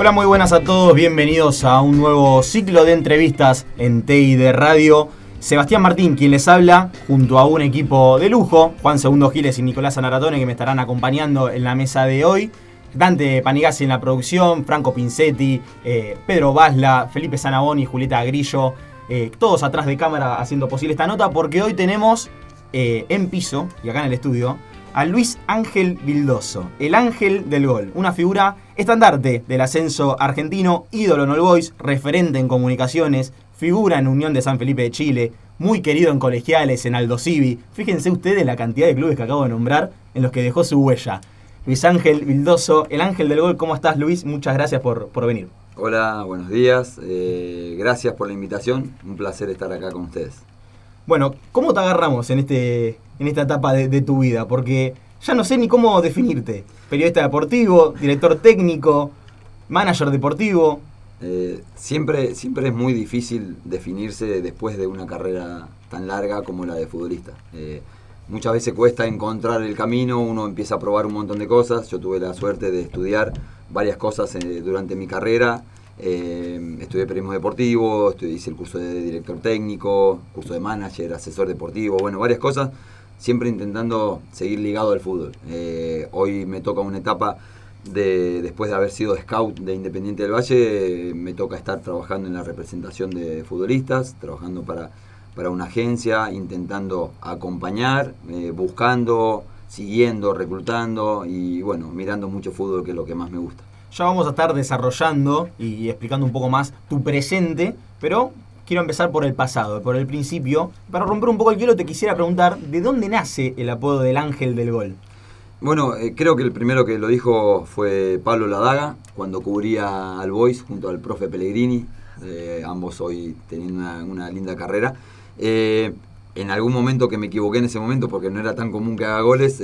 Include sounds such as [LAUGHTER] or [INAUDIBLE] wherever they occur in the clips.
Hola, muy buenas a todos, bienvenidos a un nuevo ciclo de entrevistas en TI de Radio. Sebastián Martín, quien les habla, junto a un equipo de lujo, Juan Segundo Giles y Nicolás Anaratone, que me estarán acompañando en la mesa de hoy. Dante Panigasi en la producción, Franco Pincetti, eh, Pedro Basla, Felipe Sanaboni, Julieta Grillo, eh, todos atrás de cámara haciendo posible esta nota, porque hoy tenemos eh, en piso, y acá en el estudio, a Luis Ángel Vildoso, el ángel del gol, una figura estandarte del ascenso argentino, ídolo en All Boys, referente en comunicaciones, figura en Unión de San Felipe de Chile, muy querido en colegiales, en Aldo Civi. Fíjense ustedes la cantidad de clubes que acabo de nombrar en los que dejó su huella. Luis Ángel Vildoso, el ángel del gol, ¿cómo estás Luis? Muchas gracias por, por venir. Hola, buenos días, eh, gracias por la invitación, un placer estar acá con ustedes. Bueno, ¿cómo te agarramos en, este, en esta etapa de, tu vida? Porque ya no sé ni cómo definirte. Periodista deportivo, director técnico, manager deportivo. Eh, siempre, siempre es muy difícil definirse después de una carrera tan larga como la de futbolista. Eh, muchas veces cuesta encontrar el camino, uno empieza a probar un montón de cosas. Yo tuve la suerte de estudiar varias cosas eh, durante mi carrera eh, estudié periodismo deportivo, hice el curso de director técnico, curso de manager, asesor deportivo, bueno, varias cosas, siempre intentando seguir ligado al fútbol. Eh, hoy me toca una etapa de, después de haber sido scout de Independiente del Valle, me toca estar trabajando en la representación de futbolistas, trabajando para, para una agencia, intentando acompañar, eh, buscando, siguiendo, reclutando y bueno, mirando mucho fútbol que es lo que más me gusta. Ya vamos a estar desarrollando y explicando un poco más tu presente, pero quiero empezar por el pasado, por el principio. Para romper un poco el hielo te quisiera preguntar, ¿de dónde nace el apodo del ángel del gol? Bueno, eh, creo que el primero que lo dijo fue Pablo Ladaga, cuando cubría al Boys junto al profe Pellegrini, eh, ambos hoy teniendo una, linda carrera. Eh, en algún momento que me equivoqué en ese momento, porque no era tan común que haga goles,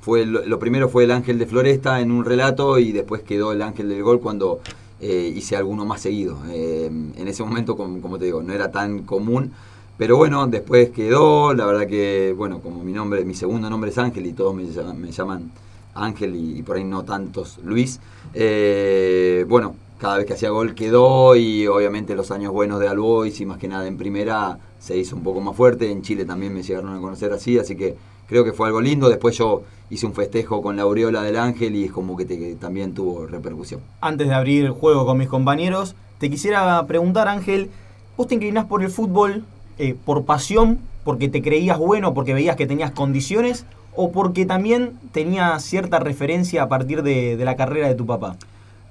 fue lo, primero fue el ángel de Floresta en un relato y después quedó el ángel del gol cuando eh, hice alguno más seguido. Eh, en ese momento, como, te digo, no era tan común. Pero bueno, después quedó, la verdad que, bueno, como mi nombre, mi segundo nombre es Ángel y todos me, llaman, Ángel y, por ahí no tantos Luis. Eh, bueno, cada vez que hacía gol quedó y obviamente los años buenos de Albois y más que nada en primera se hizo un poco más fuerte. En Chile también me llegaron a conocer así, así que creo que fue algo lindo. Después yo hice un festejo con la aureola del ángel y es como que, también tuvo repercusión. Antes de abrir el juego con mis compañeros, te quisiera preguntar, Ángel, ¿vos te inclinás por el fútbol eh, por pasión, porque te creías bueno, porque veías que tenías condiciones, o porque también tenías cierta referencia a partir de la carrera de tu papá?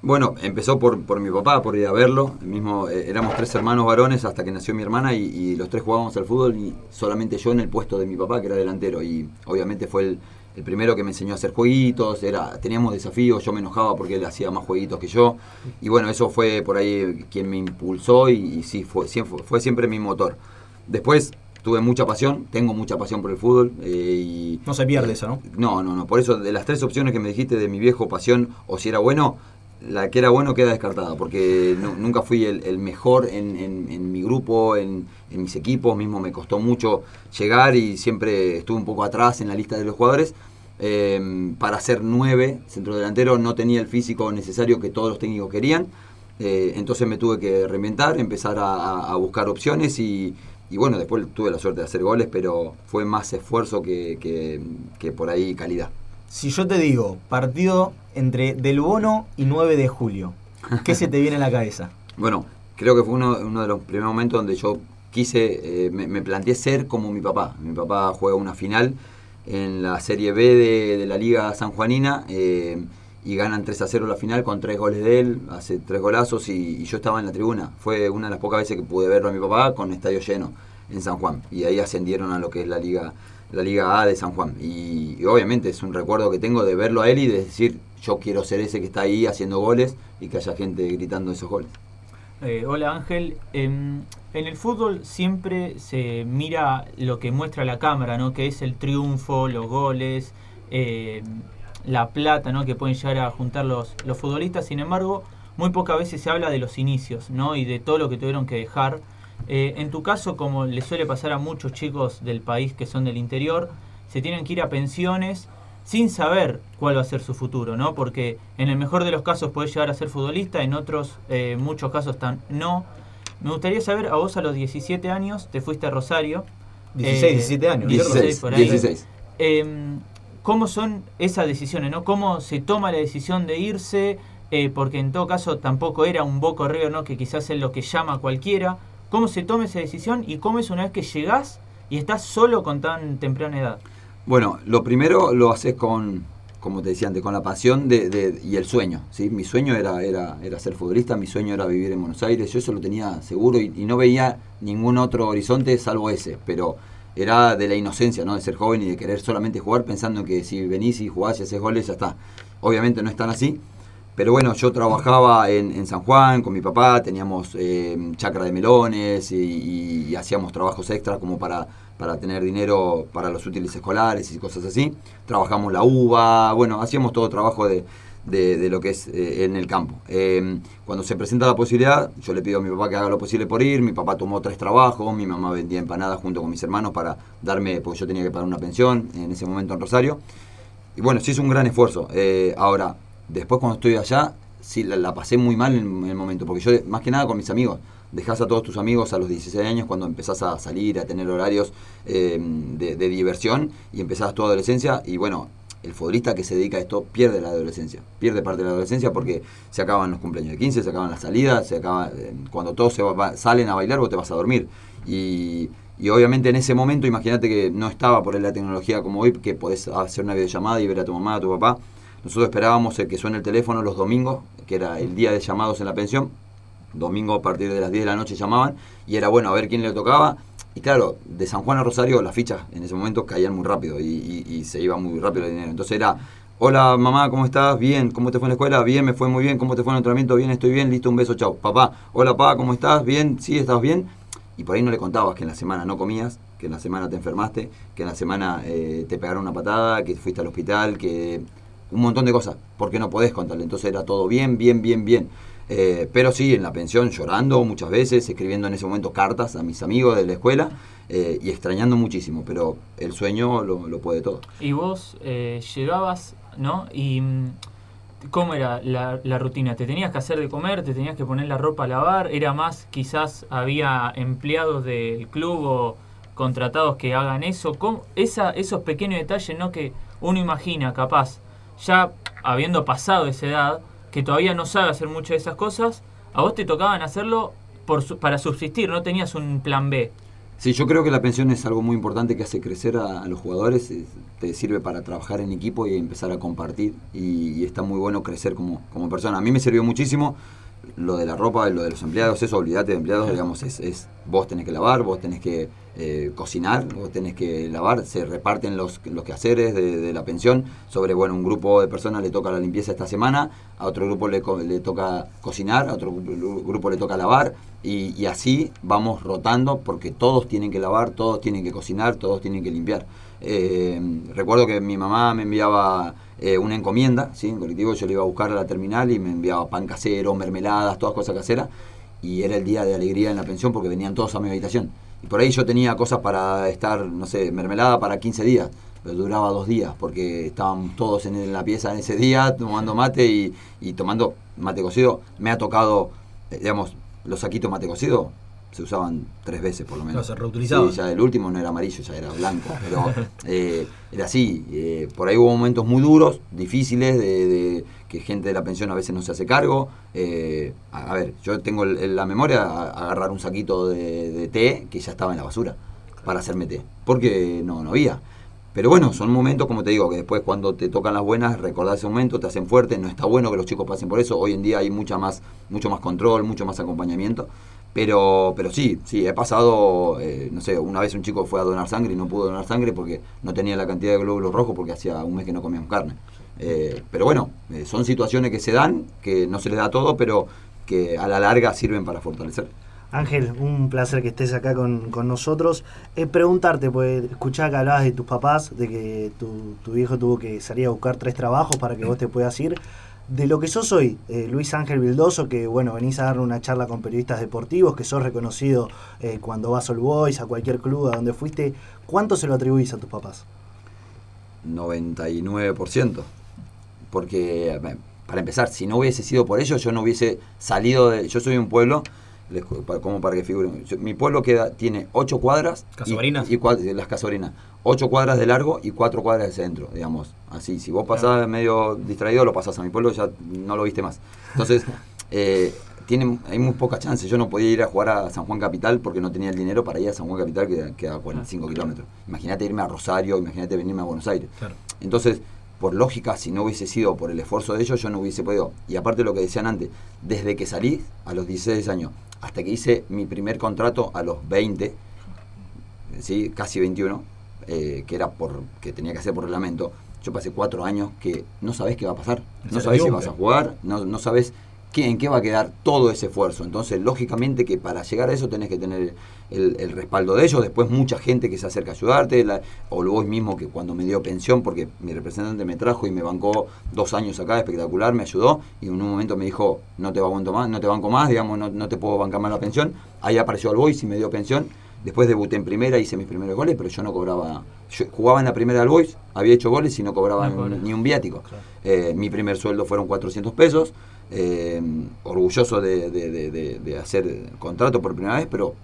Bueno, empezó por, por mi papá, por ir a verlo. mismo, eh, éramos tres hermanos varones hasta que nació mi hermana y, los tres jugábamos al fútbol y solamente yo en el puesto de mi papá, que era delantero. Y obviamente fue el, primero que me enseñó a hacer jueguitos, era, teníamos desafíos, yo me enojaba porque él hacía más jueguitos que yo. Y bueno, eso fue por ahí quien me impulsó y, sí, fue, fue, siempre mi motor. Después tuve mucha pasión, tengo mucha pasión por el fútbol. Eh, y, no se pierde eso, ¿no? No, no, no. Por eso, de las tres opciones que me dijiste de mi viejo, pasión o si era bueno, la que era bueno queda descartada, porque nunca fui el, mejor en, mi grupo, en, mis equipos, mismo me costó mucho llegar y siempre estuve un poco atrás en la lista de los jugadores. Em, para ser nueve centro delantero no tenía el físico necesario que todos los técnicos querían, eh, entonces me tuve que reinventar, empezar a, buscar opciones y, bueno, después tuve la suerte de hacer goles, pero fue más esfuerzo que por ahí calidad. Si yo te digo partido entre Del Bono y 9 de julio, ¿qué se te viene a la cabeza? [LAUGHS] Bueno, creo que fue uno, de los primeros momentos donde yo quise, eh, me, planteé ser como mi papá. Mi papá juega una final en la Serie B de, la Liga Sanjuanina eh, y ganan 3 a 0 la final con tres goles de él, hace tres golazos y, yo estaba en la tribuna. Fue una de las pocas veces que pude verlo a mi papá con estadio lleno en San Juan y ahí ascendieron a lo que es la Liga la Liga A de San Juan. Y, obviamente es un recuerdo que tengo de verlo a él y de decir, yo quiero ser ese que está ahí haciendo goles y que haya gente gritando esos goles. Eh, hola Ángel, en el fútbol siempre se mira lo que muestra la cámara, ¿no? que es el triunfo, los goles, eh, la plata ¿no? que pueden llegar a juntar los, los futbolistas, sin embargo, muy pocas veces se habla de los inicios ¿no? y de todo lo que tuvieron que dejar eh, en tu caso, como le suele pasar a muchos chicos del país que son del interior, se tienen que ir a pensiones sin saber cuál va a ser su futuro, ¿no? Porque en el mejor de los casos podés llegar a ser futbolista, en otros eh, muchos casos tan no. Me gustaría saber, a vos a los 17 años te fuiste a Rosario. 16, 17 años. 16, por ahí. 16. Em, ¿Cómo son esas decisiones, no? ¿Cómo se toma la decisión de irse? Eh, porque en todo caso tampoco era un Boca River, ¿no? Que quizás es lo que llama a cualquiera. ¿Cómo se toma esa decisión y cómo es una vez que llegás y estás solo con tan temprana edad? Bueno, lo primero lo haces con, como te decía antes, con la pasión de, y el sueño. ¿sí? Mi sueño era, era, ser futbolista, mi sueño era vivir en Buenos Aires, yo eso lo tenía seguro y, y no veía ningún otro horizonte salvo ese, pero era de la inocencia, ¿no? de ser joven y de querer solamente jugar pensando que si venís y jugás y haces goles ya está. Obviamente no es tan así, pero bueno, yo trabajaba en, en San Juan con mi papá, teníamos eh, chacra de melones y, hacíamos trabajos extra como para, para tener dinero para los útiles escolares y cosas así. Trabajamos la uva, bueno, hacíamos todo trabajo de, de- lo que es eh, en el campo. Eh, cuando se presenta la posibilidad, yo le pido a mi papá que haga lo posible por ir, mi papá tomó tres trabajos, mi mamá vendía empanadas junto con mis hermanos para darme, porque yo tenía que pagar una pensión en ese momento en Rosario. Y bueno, sí es un gran esfuerzo. Eh, ahora, después cuando estoy allá, sí la, la pasé muy mal en, el momento, porque yo, más que nada con mis amigos, dejás a todos tus amigos a los 16 años cuando empezás a salir, a tener horarios eh, de, de diversión y empezás tu adolescencia y bueno, el futbolista que se dedica a esto pierde la adolescencia, pierde parte de la adolescencia porque se acaban los cumpleaños de 15, se acaban las salidas, se acaba, eh, cuando todos se va- salen a bailar vos te vas a dormir. Y, obviamente en ese momento, imagínate que no estaba por la tecnología como hoy, que podés hacer una videollamada y ver a tu mamá, a tu papá. Nosotros esperábamos el que suene el teléfono los domingos, que era el día de llamados en la pensión. Domingo a partir de las 10 de la noche llamaban y era bueno a ver quién le tocaba. Y claro, de San Juan a Rosario las fichas en ese momento caían muy rápido y, y- y se iba muy rápido el dinero. Entonces era, hola mamá, ¿cómo estás? Bien, ¿cómo te fue en la escuela? Bien, me fue muy bien, ¿cómo te fue en el entrenamiento? Bien, estoy bien, listo, un beso, chao. Papá, hola papá, ¿cómo estás? Bien, sí, ¿estás bien? Y por ahí no le contabas que en la semana no comías, que en la semana te enfermaste, que en la semana eh, te pegaron una patada, que fuiste al hospital, que un montón de cosas, porque no podés contarle. Entonces era todo bien, bien, bien, bien. Eh, pero sí, en la pensión llorando muchas veces, escribiendo en ese momento cartas a mis amigos de la escuela eh, y extrañando muchísimo, pero el sueño lo, lo puede todo. Y vos eh, llegabas, ¿no? Y mm, ¿cómo era la, rutina? ¿Te tenías que hacer de comer? ¿Te tenías que poner la ropa a lavar? ¿Era más, quizás había empleados del club o contratados que hagan eso? ¿Cómo? Esa, esos pequeños detalles, ¿no? Que uno imagina, capaz, ya habiendo pasado esa edad, que todavía no sabe hacer muchas de esas cosas, a vos te tocaban hacerlo por para subsistir, no tenías un plan B. Sí, yo creo que la pensión es algo muy importante que hace crecer a, los jugadores, es- te sirve para trabajar en equipo y empezar a compartir y, y está muy bueno crecer como, como persona. A mí me sirvió muchísimo lo de la ropa, lo de los empleados, eso olvídate de empleados, digamos, es, es vos tenés que lavar, vos tenés que eh, cocinar, vos tenés que lavar, se reparten los, los quehaceres de, de la pensión sobre, bueno, un grupo de personas le toca la limpieza esta semana, a otro grupo le, le toca cocinar, a otro gru- grupo le toca lavar y, y así vamos rotando porque todos tienen que lavar, todos tienen que cocinar, todos tienen que limpiar. Eh, recuerdo que mi mamá me enviaba eh, una encomienda, ¿sí? en colectivo yo le iba a buscar a la terminal y me enviaba pan casero, mermeladas, todas cosas caseras y era el día de alegría en la pensión porque venían todos a mi habitación. Y por ahí yo tenía cosas para estar, no sé, mermelada para 15 días, pero duraba dos días porque estaban todos en la pieza ese día tomando mate y, y tomando mate cocido. Me ha tocado, eh, digamos, los saquitos mate cocido se usaban tres veces por lo menos. No, se reutilizaban. Sí, ya el último no era amarillo, ya era blanco, pero eh, era así. eh, por ahí hubo momentos muy duros, difíciles, de, de que gente de la pensión a veces no se hace cargo. eh, a, a ver, yo tengo el- el- la memoria a, a agarrar un saquito de, de té que ya estaba en la basura para hacerme té, porque no, no había. Pero bueno, son momentos, como te digo, que después cuando te tocan las buenas, recordás ese momento, te hacen fuerte, no está bueno que los chicos pasen por eso. Hoy en día hay mucha más, mucho más control, mucho más acompañamiento. Pero, pero sí, sí, he pasado, eh, no sé, una vez un chico fue a donar sangre y no pudo donar sangre porque no tenía la cantidad de glóbulos rojos porque hacía un mes que no comíamos carne. Eh, pero bueno, eh, son situaciones que se dan, que no se les da todo, pero que a la larga sirven para fortalecer. Ángel, un placer que estés acá con, con nosotros. Eh, preguntarte, pues escuchaba que hablabas de tus papás, de que tu, tu viejo tuvo que salir a buscar tres trabajos para que vos te puedas ir. De lo que sos hoy, eh, Luis Ángel Vildoso, que bueno, venís a dar una charla con periodistas deportivos, que sos reconocido eh, cuando vas al Boys, a cualquier club a donde fuiste, ¿cuánto se lo atribuís a tus papás? 99%. Porque, eh, para empezar, si no hubiese sido por ello, yo no hubiese salido de... Yo soy un pueblo, les como para que figuren, yo- mi pueblo queda, tiene 8 cuadras. y-. Y, las casorinas. 8 cuadras de largo y 4 cuadras de centro, digamos. Así, si vos pasás medio distraído, lo pasás a mi pueblo, ya no lo viste más. Entonces, [LAUGHS] eh, tiene, hay muy pocas chances. Yo no podía ir a jugar a San Juan Capital porque no tenía el dinero para ir a San Juan Capital, que queda a 45 kilómetros. Imagínate irme a Rosario, imagínate venirme a Buenos Aires. Claro. Entonces, por lógica, si no hubiese sido por el esfuerzo de ellos, yo no hubiese podido. Y aparte lo que decían antes, desde que salí a los 16 años hasta que hice mi primer contrato a los 20, ¿sí? casi 21, eh, que era por que tenía que hacer por reglamento, yo pasé cuatro años que no sabés qué va a pasar. No sabés si vas a jugar, no, no sabés qué, en qué va a quedar todo ese esfuerzo. Entonces, lógicamente que para llegar a eso tenés que tener el, el respaldo de ellos, después mucha gente que se acerca a ayudarte, la- o vos mismo que cuando me dio pensión, porque mi representante me trajo y me bancó dos años acá, espectacular, me ayudó, y en un momento me dijo, no te banco más, no te banco más, digamos, no, no te puedo bancar más la pensión. Ahí apareció Albois y me dio pensión. Después debuté en primera, hice mis primeros goles, pero yo no cobraba. Yo jugaba en la primera del Boys, había hecho goles y no cobraba No cobraba. ni un viático. Eh, mi primer sueldo fueron 400 pesos. Eh, orgulloso de, hacer contrato por primera vez, pero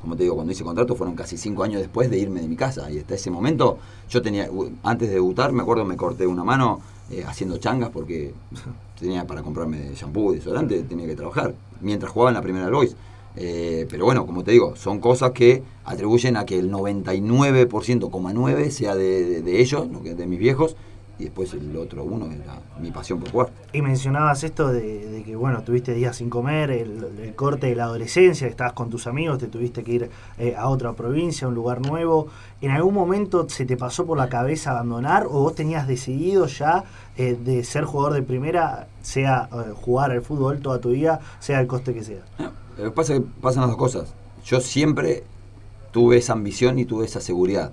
como te digo, cuando hice contrato fueron casi cinco años después de irme de mi casa. Y hasta ese momento, yo tenía, antes de debutar, me acuerdo, me corté una mano eh, haciendo changas porque [LAUGHS] tenía para comprarme shampoo, desodorante, tenía que trabajar, mientras jugaba en la primera Boys. Eh, pero bueno, como te digo, son cosas que atribuyen a que el 99,9% sea de, ellos, de mis viejos, y después el otro uno era mi pasión por jugar. Y mencionabas esto de, de que, bueno, tuviste días sin comer, el, el corte de la adolescencia, estabas con tus amigos, te tuviste que ir eh, a otra provincia, a un lugar nuevo. ¿En algún momento se te pasó por la cabeza abandonar o vos tenías decidido ya eh, de ser jugador de primera, sea eh, jugar al fútbol toda tu vida, sea el coste que sea? Pasa que pasan las dos cosas. Yo siempre tuve esa ambición y tuve esa seguridad,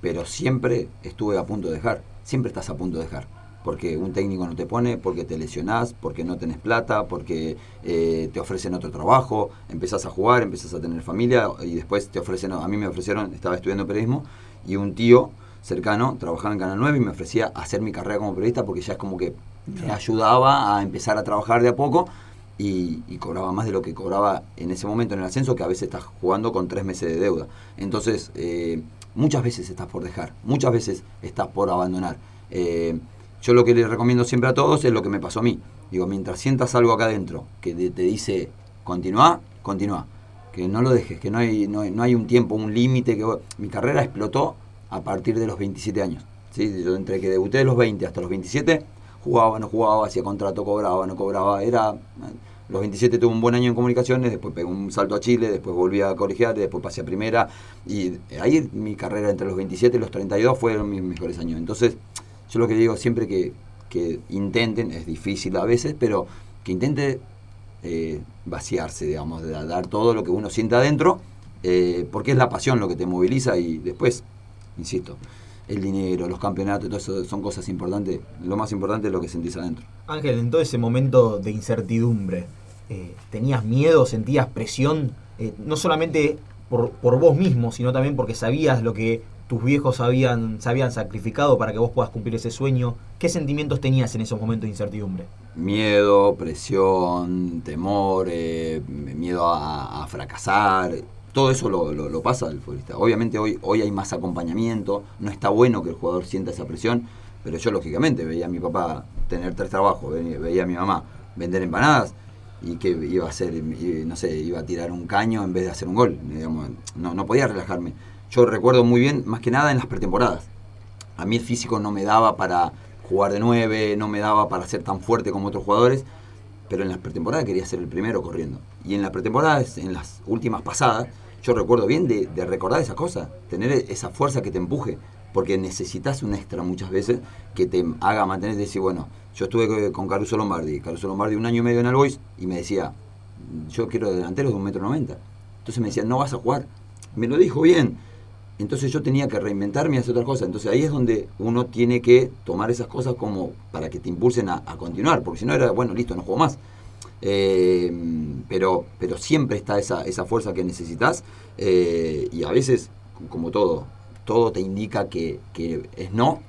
pero siempre estuve a punto de dejar. Siempre estás a punto de dejar. Porque un técnico no te pone, porque te lesionás, porque no tenés plata, porque eh, te ofrecen otro trabajo, empezás a jugar, empezás a tener familia y después te ofrecen, a mí me ofrecieron, estaba estudiando periodismo y un tío cercano trabajaba en Canal 9 y me ofrecía hacer mi carrera como periodista porque ya es como que me ayudaba a empezar a trabajar de a poco y, y cobraba más de lo que cobraba en ese momento en el ascenso, que a veces estás jugando con tres meses de deuda. Entonces, eh, muchas veces estás por dejar, muchas veces estás por abandonar. Eh, yo lo que les recomiendo siempre a todos es lo que me pasó a mí. Digo, mientras sientas algo acá adentro que te, dice, continúa, continúa. Que no lo dejes, que no hay, no no hay un tiempo, un límite. que Mi carrera explotó a partir de los 27 años. ¿sí? Yo entre que debuté de los 20 hasta los 27, jugaba, no jugaba, hacía contrato, cobraba, no cobraba. Era, los 27 tuve un buen año en comunicaciones, después pegué un salto a Chile, después volví a colegiar, después pasé a primera. Y ahí mi carrera entre los 27 y los 32 fueron mis mejores años. Entonces, yo lo que digo siempre que, que intenten, es difícil a veces, pero que intente eh, vaciarse, digamos, de dar todo lo que uno sienta adentro, eh, porque es la pasión lo que te moviliza y después, insisto, el dinero, los campeonatos, todo eso son cosas importantes. Lo más importante es lo que sentís adentro. Ángel, en todo ese momento de incertidumbre, eh, ¿tenías miedo, sentías presión? Eh, no solamente por, por vos mismo, sino también porque sabías lo que tus viejos habían, se habían sacrificado para que vos puedas cumplir ese sueño. ¿Qué sentimientos tenías en esos momentos de incertidumbre? Miedo, presión, temor, eh, miedo a, a fracasar. Todo eso lo, lo- lo pasa el futbolista. Obviamente hoy, hoy hay más acompañamiento, no está bueno que el jugador sienta esa presión, pero yo lógicamente veía a mi papá tener tres trabajos, ve- veía a mi mamá vender empanadas y que iba a hacer, y, no sé, iba a tirar un caño en vez de hacer un gol. digamos. no, no podía relajarme. Yo recuerdo muy bien, más que nada en las pretemporadas. A mí el físico no me daba para jugar de nueve, no me daba para ser tan fuerte como otros jugadores, pero en las pretemporadas quería ser el primero corriendo. Y en las pretemporadas, en las últimas pasadas, yo recuerdo bien de, de recordar esa cosa, tener esa fuerza que te empuje, porque necesitas un extra muchas veces que te haga mantener, decir, bueno, yo estuve con Caruso Lombardi, Caruso Lombardi un año y medio en el y me decía, yo quiero delanteros de un metro noventa. Entonces me decía, no vas a jugar. Me lo dijo bien. Entonces yo tenía que reinventarme y hacer otra cosa. Entonces ahí es donde uno tiene que tomar esas cosas como para que te impulsen a, continuar, porque si no era, bueno, listo, no juego más. Eh, pero, pero siempre está esa, esa fuerza que necesitas eh, y a veces, como todo, todo te indica que, que es no,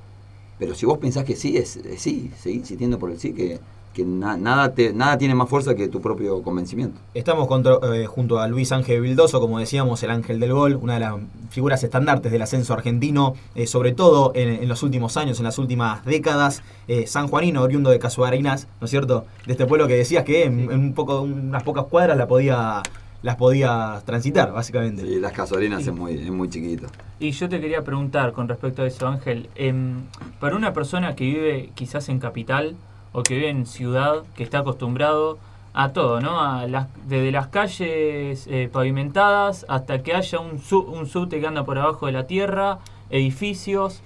Pero si vos pensás que sí, es, es sí, seguí insistiendo por el sí, que, que na- nada, te, nada tiene más fuerza que tu propio convencimiento. Estamos contra- eh, junto a Luis Ángel Vildoso, como decíamos, el ángel del gol, una de las figuras estandartes del ascenso argentino, eh, sobre todo en, en los últimos años, en las últimas décadas. Eh, San Juanino, oriundo de Casuarinas, ¿no es cierto? De este pueblo que decías que en, en un poco, unas pocas cuadras la podía, las podía transitar, básicamente. Sí, las casorinas es muy, es muy chiquito. Y yo te quería preguntar con respecto a eso, Ángel, em, para una persona que vive quizás en capital o que vive en ciudad, que está acostumbrado a todo, ¿no? A las, desde las calles eh, pavimentadas hasta que haya un, su- un subte que anda por abajo de la tierra, edificios.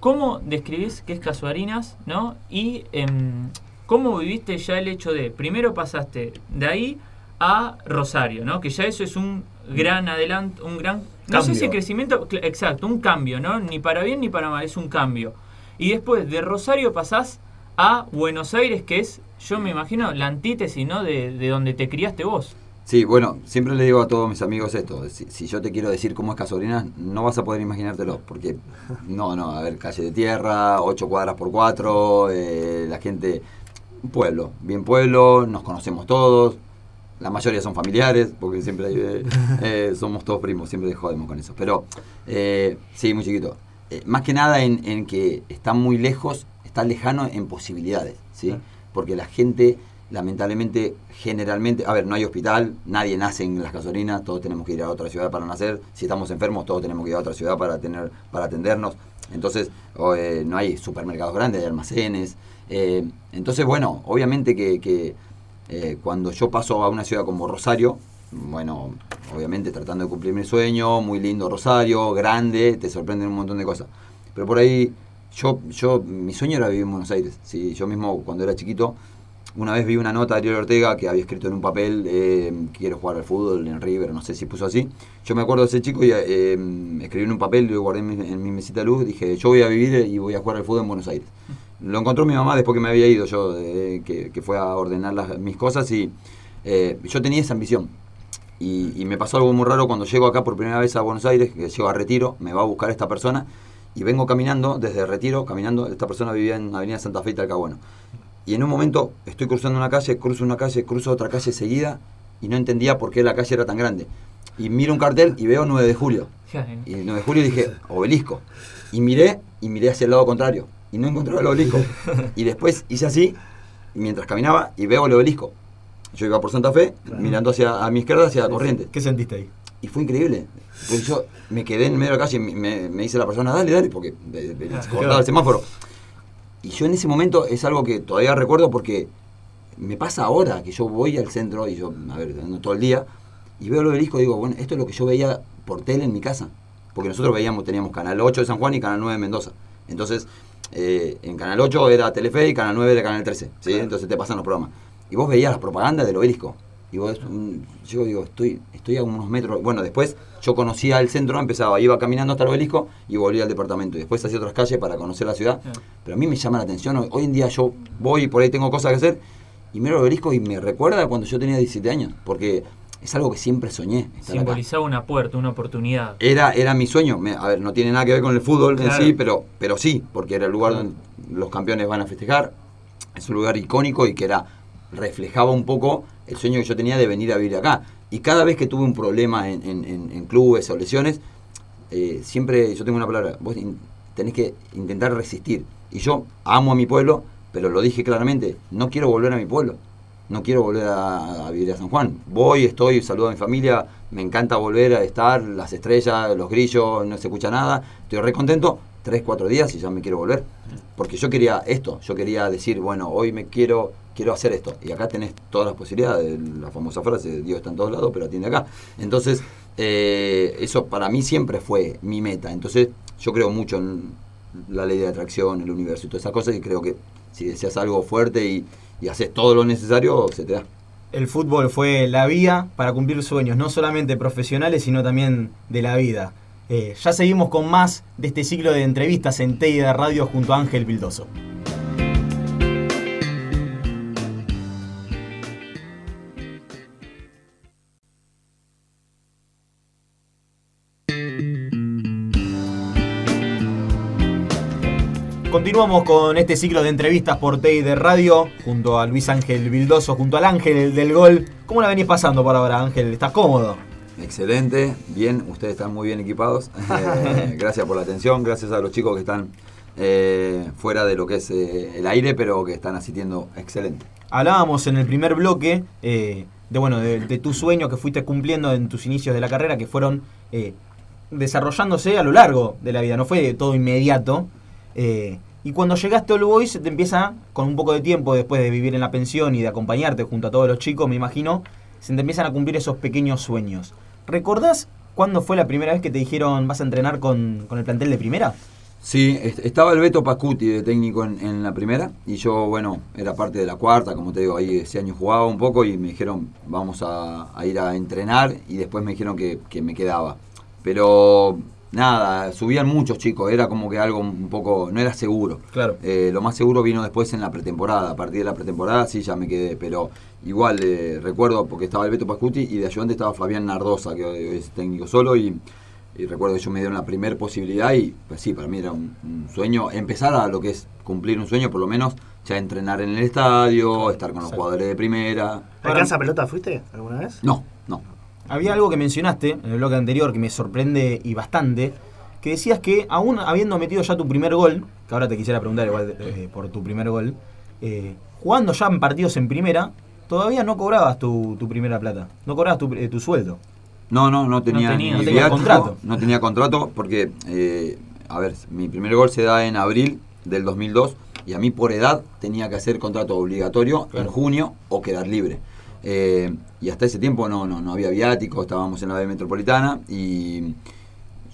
¿Cómo describís qué es Casuarinas, no? Y em, cómo viviste ya el hecho de, primero pasaste de ahí a Rosario, ¿no? Que ya eso es un gran adelanto, un gran... No sé si crecimiento, exacto, un cambio, ¿no? Ni para bien ni para mal, es un cambio. Y después de Rosario pasás a Buenos Aires, que es, yo me imagino, la antítesis, ¿no? De, de donde te criaste vos. Sí, bueno, siempre le digo a todos mis amigos esto, si, si yo te quiero decir cómo es Casorinas, no vas a poder imaginártelo, porque no, no, a ver, calle de tierra, ocho cuadras por cuatro, eh, la gente, un pueblo, bien pueblo, nos conocemos todos, la mayoría son familiares, porque siempre hay, eh, eh, somos todos primos, siempre jodemos con eso, pero eh, sí, muy chiquito. Más que nada en, en que está muy lejos, está lejano en posibilidades, ¿sí? Claro. Porque la gente, lamentablemente, generalmente, a ver, no hay hospital, nadie nace en las gasolinas, todos tenemos que ir a otra ciudad para nacer, si estamos enfermos, todos tenemos que ir a otra ciudad para tener, para atendernos, entonces no hay supermercados grandes, hay almacenes, entonces bueno, obviamente que, que, eh, cuando yo paso a una ciudad como Rosario, bueno, obviamente tratando de cumplir mi sueño, muy lindo Rosario, grande, te sorprenden un montón de cosas. Pero por ahí, yo, yo mi sueño era vivir en Buenos Aires. ¿sí? Yo mismo, cuando era chiquito, una vez vi una nota de Ariel Ortega que había escrito en un papel, eh, quiero jugar al fútbol en River, no sé si puso así. Yo me acuerdo de ese chico y eh, escribí en un papel, lo guardé en mi, en mi mesita de luz, dije, yo voy a vivir y voy a jugar al fútbol en Buenos Aires. Lo encontró mi mamá después que me había ido yo, eh, que, que fue a ordenar las- mis cosas y eh, yo tenía esa ambición. Y, y me pasó algo muy raro cuando llego acá por primera vez a Buenos Aires, que llego a Retiro, me va a buscar esta persona y vengo caminando desde Retiro, caminando, esta persona vivía en Avenida Santa Fe y Talcahuano. Y en un momento estoy cruzando una calle, cruzo una calle, cruzo otra calle seguida y no entendía por qué la calle era tan grande. Y miro un cartel y veo 9 de julio. [LAUGHS] Y el 9 de julio dije, obelisco. Y miré y miré hacia el lado contrario. Y no encontraba el obelisco. [LAUGHS] Y después hice así, mientras caminaba, y veo el obelisco. Yo iba por Santa Fe, Claro. mirando hacia a mi izquierda, hacia la corriente. ¿Qué sentiste ahí? Y fue increíble. Pues yo me quedé en medio de la calle y me, me dice la persona, dale, dale, porque se cortaba el semáforo. Y yo en ese momento es algo que todavía recuerdo porque me pasa ahora que yo voy al centro y yo, a ver, ando todo el día y veo el obelisco y digo, bueno, esto es lo que yo veía por tele en mi casa. Porque nosotros veíamos, teníamos Canal 8 de San Juan y Canal 9 de Mendoza. Entonces, eh, en Canal 8 era Telefe y Canal 9 era Canal 13. ¿sí? Entonces te pasan los programas. Y vos veías las propagandas del obelisco. Y vos, mm, yo digo, estoy, estoy a unos metros. Bueno, después yo conocía el centro, empezaba, iba caminando hasta el obelisco y volvía al departamento. Y después hacía otras calles para conocer la ciudad. Claro. Pero a mí me llama la atención. Hoy, hoy en día yo voy y por ahí tengo cosas que hacer y miro el obelisco y me recuerda cuando yo tenía 17 años. Porque es algo que siempre soñé. acá. Simbolizaba una puerta, una oportunidad. Era, era mi sueño. Me- a ver, no tiene nada que ver con el fútbol Claro. en sí, pero, pero sí, porque era el lugar donde los campeones van a festejar. Es un lugar icónico y que era reflejaba un poco el sueño que yo tenía de venir a vivir acá. Y cada vez que tuve un problema en, en- en- en clubes o lesiones, eh, siempre yo tengo una palabra, vos in- tenés que intentar resistir. Y yo amo a mi pueblo, pero lo dije claramente, no quiero volver a mi pueblo. No quiero volver a, vivir a San Juan. Voy, estoy, saludo a mi familia, me encanta volver a estar, las estrellas, los grillos, no se escucha nada. Estoy re contento, tres, cuatro días y ya me quiero volver. Porque yo quería esto, yo quería decir, bueno, hoy me quiero, quiero hacer esto. Y acá tenés todas las posibilidades, la famosa frase, Dios está en todos lados, pero atiende acá. Entonces, eh, eso para mí siempre fue mi meta. Entonces, yo creo mucho en la ley de atracción, el universo y todas esas cosas y creo que si deseas algo fuerte y, haces todo lo necesario, se te da. El fútbol fue la vía para cumplir sueños, no solamente profesionales, sino también de la vida. Eh, ya seguimos con más de este ciclo de entrevistas en TI de Radio junto a Ángel Vildoso. Continuamos con este ciclo de entrevistas por TEI de Radio, junto a Luis Ángel Vildoso, junto al Ángel del Gol. ¿Cómo la venís pasando por ahora, Ángel? ¿Estás cómodo? Excelente, bien, ustedes están muy bien equipados. [LAUGHS] Eh, gracias por la atención, gracias a los chicos que están eh, fuera de lo que es eh, el aire, pero que están asistiendo excelente. Hablábamos en el primer bloque de bueno de, de tu sueño que fuiste cumpliendo en tus inicios de la carrera, que fueron desarrollándose a lo largo de la vida, no fue todo inmediato. Eh, y cuando llegaste a All Boys, te empieza, con un poco de tiempo después de vivir en la pensión y de acompañarte junto a todos los chicos, me imagino, se te empiezan a cumplir esos pequeños sueños. ¿Recordás cuándo fue la primera vez que te dijeron vas a entrenar con, con el plantel de primera? Sí, est- estaba el Beto Pascuti de técnico en, en la primera y yo, bueno, era parte de la cuarta, como te digo, ahí ese año jugaba un poco y me dijeron vamos a, a ir a entrenar y después me dijeron que, que me quedaba. Pero nada, subían muchos chicos, era como que algo un poco, no era seguro. Claro. Eh, lo más seguro vino después en la pretemporada. A partir de la pretemporada sí ya me quedé, pero igual eh, recuerdo porque estaba el Beto Pascuti y de ayudante estaba Fabián Nardosa, que hoy es técnico solo y, y recuerdo que ellos me dieron la primera posibilidad y pues sí, para mí era un, un sueño, empezar a lo que es cumplir un sueño, por lo menos ya entrenar en el estadio, estar con los Exacto. jugadores de primera. ¿Alcanza pelota fuiste alguna vez? No. Había algo que mencionaste en el bloque anterior que me sorprende y bastante, que decías que aún habiendo metido ya tu primer gol, que ahora te quisiera preguntar igual eh, por tu primer gol, eh, jugando ya en partidos en primera, todavía no cobrabas tu, tu primera plata, no cobrabas tu, eh, tu sueldo. No, no, no tenía, No tenía viático, contrato. [LAUGHS] No tenía contrato porque, eh, a ver, mi primer gol se da en abril del 2002 y a mí por edad tenía que hacer contrato obligatorio Claro. en junio o quedar libre. Eh, y hasta ese tiempo no, no, no había viático, estábamos en la B Metropolitana y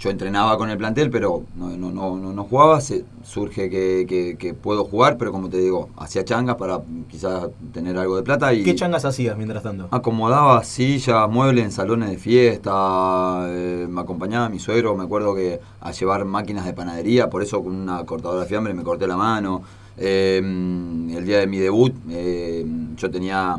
yo entrenaba con el plantel, pero no, no, no, no, no jugaba. Se, surge que, que- que puedo jugar, pero como te digo, hacía changas para quizás tener algo de plata. y ¿Qué changas hacías mientras tanto? Acomodaba sillas, muebles en salones de fiesta, eh, me acompañaba mi suegro, me acuerdo que a llevar máquinas de panadería, por eso con una cortadora de fiambre me corté la mano. Eh, el día de mi debut eh, yo tenía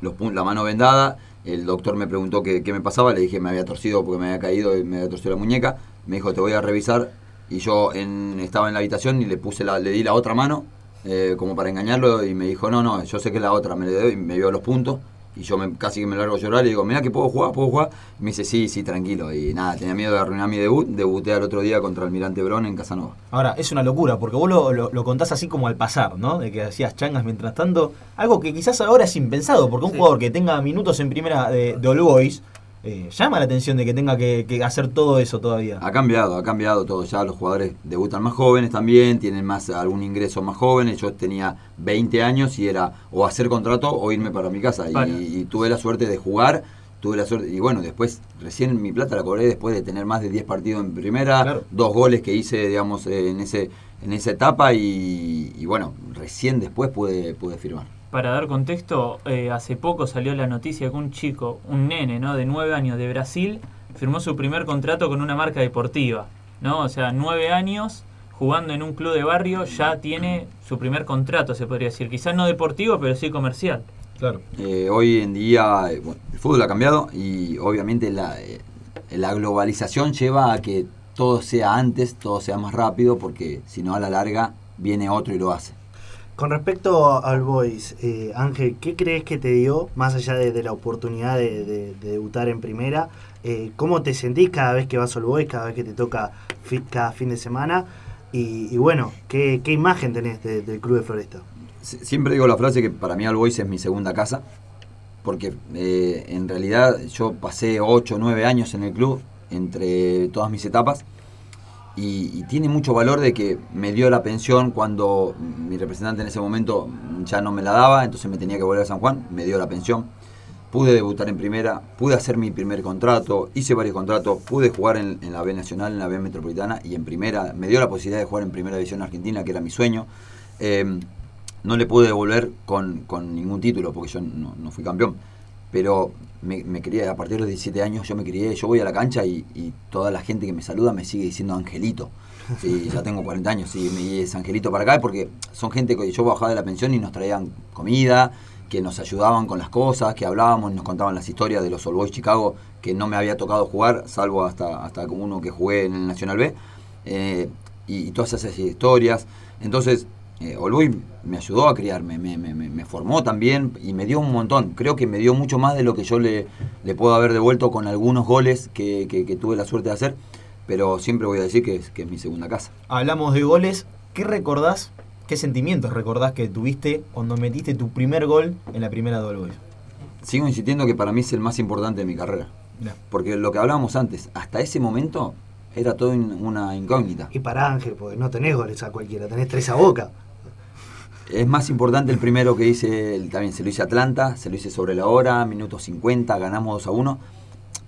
la mano vendada, el doctor me preguntó qué, qué me pasaba, le dije me había torcido porque me había caído y me había torcido la muñeca, me dijo te voy a revisar y yo en- estaba en la habitación y le puse la, le di la otra mano eh, como para engañarlo y me dijo no, no, yo sé que es la otra, me le doy y me vio los puntos y yo me, casi que me largo a llorar y digo, mira que puedo jugar, puedo jugar. Y me dice, sí, sí, tranquilo. Y nada, tenía miedo de arruinar mi debut. Debuté al otro día contra Almirante Brón en Casanova. Ahora, es una locura, porque vos lo, lo- lo contás así como al pasar, ¿no? De que hacías changas mientras tanto. Algo que quizás ahora es impensado, porque un Sí. jugador que tenga minutos en primera de, de All Boys eh, llama la atención de que tenga que, que hacer todo eso todavía. Ha cambiado, ha cambiado todo. Ya los jugadores debutan más jóvenes también, tienen más algún ingreso más jóvenes. Yo tenía 20 años y era o hacer contrato o irme para mi casa. Y, tuve la suerte de jugar. Tuve la suerte, y bueno, después, recién mi plata la cobré después de tener más de 10 partidos en primera, Claro. dos goles que hice, digamos, en ese en esa etapa y, y bueno, recién después pude, pude firmar. Para dar contexto, eh, hace poco salió la noticia que un chico, un nene, ¿no? De 9 años de Brasil, firmó su primer contrato con una marca deportiva, ¿no? O sea, 9 años jugando en un club de barrio ya tiene su primer contrato, se podría decir. Quizás no deportivo, pero sí comercial. Claro. Eh, hoy en día eh, bueno, el fútbol ha cambiado y obviamente la, eh, la globalización lleva a que todo sea antes, todo sea más rápido, porque si no a la larga viene otro y lo hace. Con respecto al Boys, eh, Ángel, ¿qué crees que te dio, más allá de, la oportunidad de, de- de debutar en primera? eh, ¿Cómo te sentís cada vez que vas al Boys, cada vez que te toca cada fin de semana? Y, bueno, ¿qué, imagen tenés de- del Club de Floresta? Sie- Siempre digo la frase que para mí All Boys es mi segunda casa, porque eh, en realidad yo pasé 8 o 9 años en el club entre todas mis etapas y, tiene mucho valor de que me dio la pensión cuando mi representante en ese momento ya no me la daba, entonces me tenía que volver a San Juan, me dio la pensión. Pude debutar en primera, pude hacer mi primer contrato, hice varios contratos, pude jugar en, la B Nacional, en la B Metropolitana y en primera. Me dio la posibilidad de jugar en primera división argentina, que era mi sueño. Eh, no le pude devolver con, con ningún título porque yo no, no fui campeón. Pero me, me crié, a partir de los 17 años yo me crié, yo voy a la cancha y, y toda la gente que me saluda me sigue diciendo Angelito. Sí, [LAUGHS] ya tengo 40 años y me es Angelito para acá porque son gente que yo bajaba de la pensión y nos traían comida, que nos ayudaban con las cosas, que hablábamos, nos contaban las historias de los All Boys Chicago que no me había tocado jugar, salvo hasta, hasta uno que jugué en el Nacional B. Eh, y, todas esas historias. Entonces, eh, me ayudó a criarme, me, me, me, formó también y me dio un montón. Creo que me dio mucho más de lo que yo le, le puedo haber devuelto con algunos goles que, que, tuve la suerte de hacer, pero siempre voy a decir que es, que es mi segunda casa. Hablamos de goles, ¿qué recordás, qué sentimientos recordás que tuviste cuando metiste tu primer gol en la primera de Boys? Sigo insistiendo que para mí es el más importante de mi carrera. Porque lo que hablábamos antes, hasta ese momento era todo una incógnita. Y para Ángel, porque no tenés goles a cualquiera, tenés tres a boca. Es más importante el primero que hice, también se lo hice Atlanta, se lo hice sobre la hora, minuto 50, ganamos 2 a 1.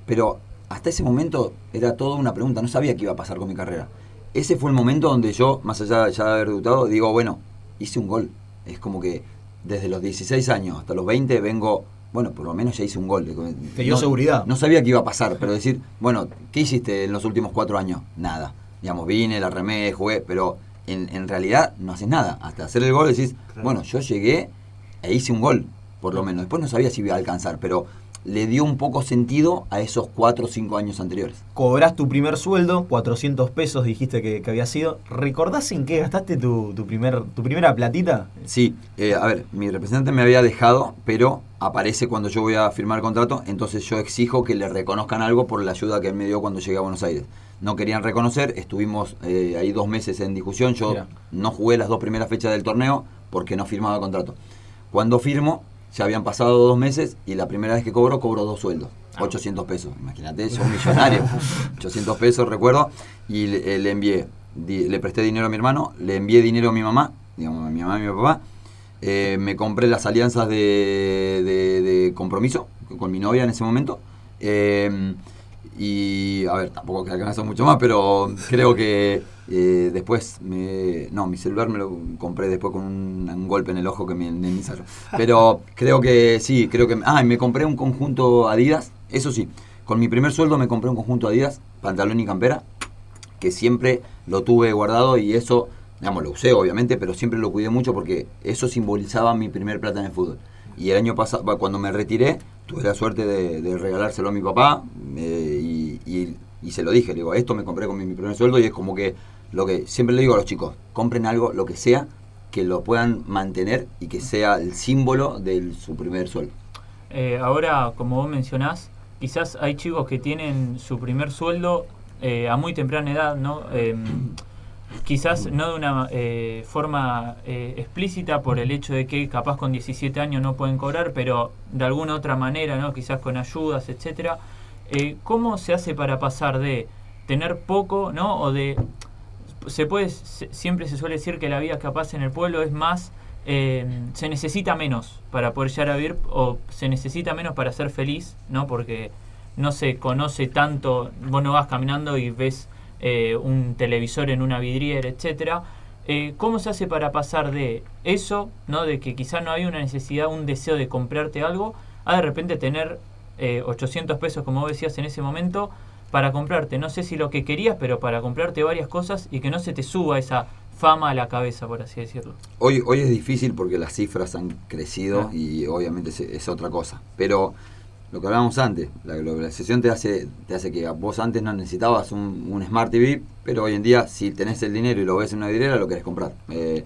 Pero hasta ese momento era toda una pregunta, no sabía qué iba a pasar con mi carrera. Ese fue el momento donde yo, más allá ya de haber debutado, digo, bueno, hice un gol. Es como que desde los 16 años hasta los 20 vengo bueno, por lo menos ya hice un gol. Te dio seguridad. No sabía qué iba a pasar, pero decir, bueno, ¿qué hiciste en los últimos cuatro años? Nada. Digamos, vine, la remé, jugué, pero en, en realidad no haces nada. Hasta hacer el gol decís, bueno, yo llegué e hice un gol, por lo menos. Después no sabía si iba a alcanzar, pero le dio un poco sentido a esos 4 o 5 años anteriores. Cobrás tu primer sueldo, 400 pesos dijiste que, había sido. ¿Recordás en qué gastaste tu, primer, tu primera platita? Sí, eh, a ver, mi representante me había dejado, pero aparece cuando yo voy a firmar el contrato, entonces yo exijo que le reconozcan algo por la ayuda que él me dio cuando llegué a Buenos Aires. No querían reconocer, estuvimos eh, ahí dos meses en discusión, yo no jugué las dos primeras fechas del torneo porque no firmaba contrato. Cuando firmo, ya habían pasado dos meses y la primera vez que cobro, cobro dos sueldos. 800 ah. pesos, imagínate, son millonarios. [LAUGHS] 800 pesos, recuerdo, y le, envié, le presté dinero a mi hermano, le envié dinero a mi mamá, digamos, a mi mamá y mi papá. Eh, me compré las alianzas de, de, compromiso con mi novia en ese momento. Eh, y, a ver, tampoco que alcanzó mucho más, pero creo que eh, después, me, no, mi celular me lo compré después con un, golpe en el ojo que me ensayó. Pero creo que sí, creo que... Ah, y me compré un conjunto Adidas, eso sí, con mi primer sueldo me compré un conjunto Adidas, pantalón y campera, que siempre lo tuve guardado y eso, digamos, lo usé obviamente, pero siempre lo cuidé mucho porque eso simbolizaba mi primer plata en el fútbol. Y el año pasado, cuando me retiré, tuve la suerte de, regalárselo a mi papá eh, y, se lo dije, digo, esto me compré con mi primer sueldo y es como que lo que siempre le digo a los chicos, compren algo, lo que sea, que lo puedan mantener y que sea el símbolo de su primer sueldo. Eh, ahora, como vos mencionás, quizás hay chicos que tienen su primer sueldo eh, a muy temprana edad, ¿no? Quizás no de una eh, forma explícita por el hecho de que capaz con 17 años no pueden cobrar, pero de alguna otra manera, ¿no? Quizás con ayudas, etcétera. ¿Cómo se hace para pasar de tener poco, ¿no? O de se puede, siempre se suele decir que la vida capaz en el pueblo es más, eh, se necesita menos para poder llegar a vivir o se necesita menos para ser feliz, ¿no? Porque no se conoce tanto, vos no vas caminando y ves eh, un televisor en una vidriera, etcétera. Eh, ¿Cómo se hace para pasar de eso, ¿no? de que quizá no hay una necesidad, un deseo de comprarte algo, a de repente tener 800 pesos, como vos decías en ese momento, para comprarte, no sé si lo que querías, pero para comprarte varias cosas y que no se te suba esa fama a la cabeza, por así decirlo. Hoy, hoy es difícil porque las cifras han crecido ah. y obviamente es, otra cosa. Pero lo que hablábamos antes, la globalización te hace, te hace que vos antes no necesitabas un, Smart TV, pero hoy en día si tenés el dinero y lo ves en una vidriera, lo querés comprar. Eh,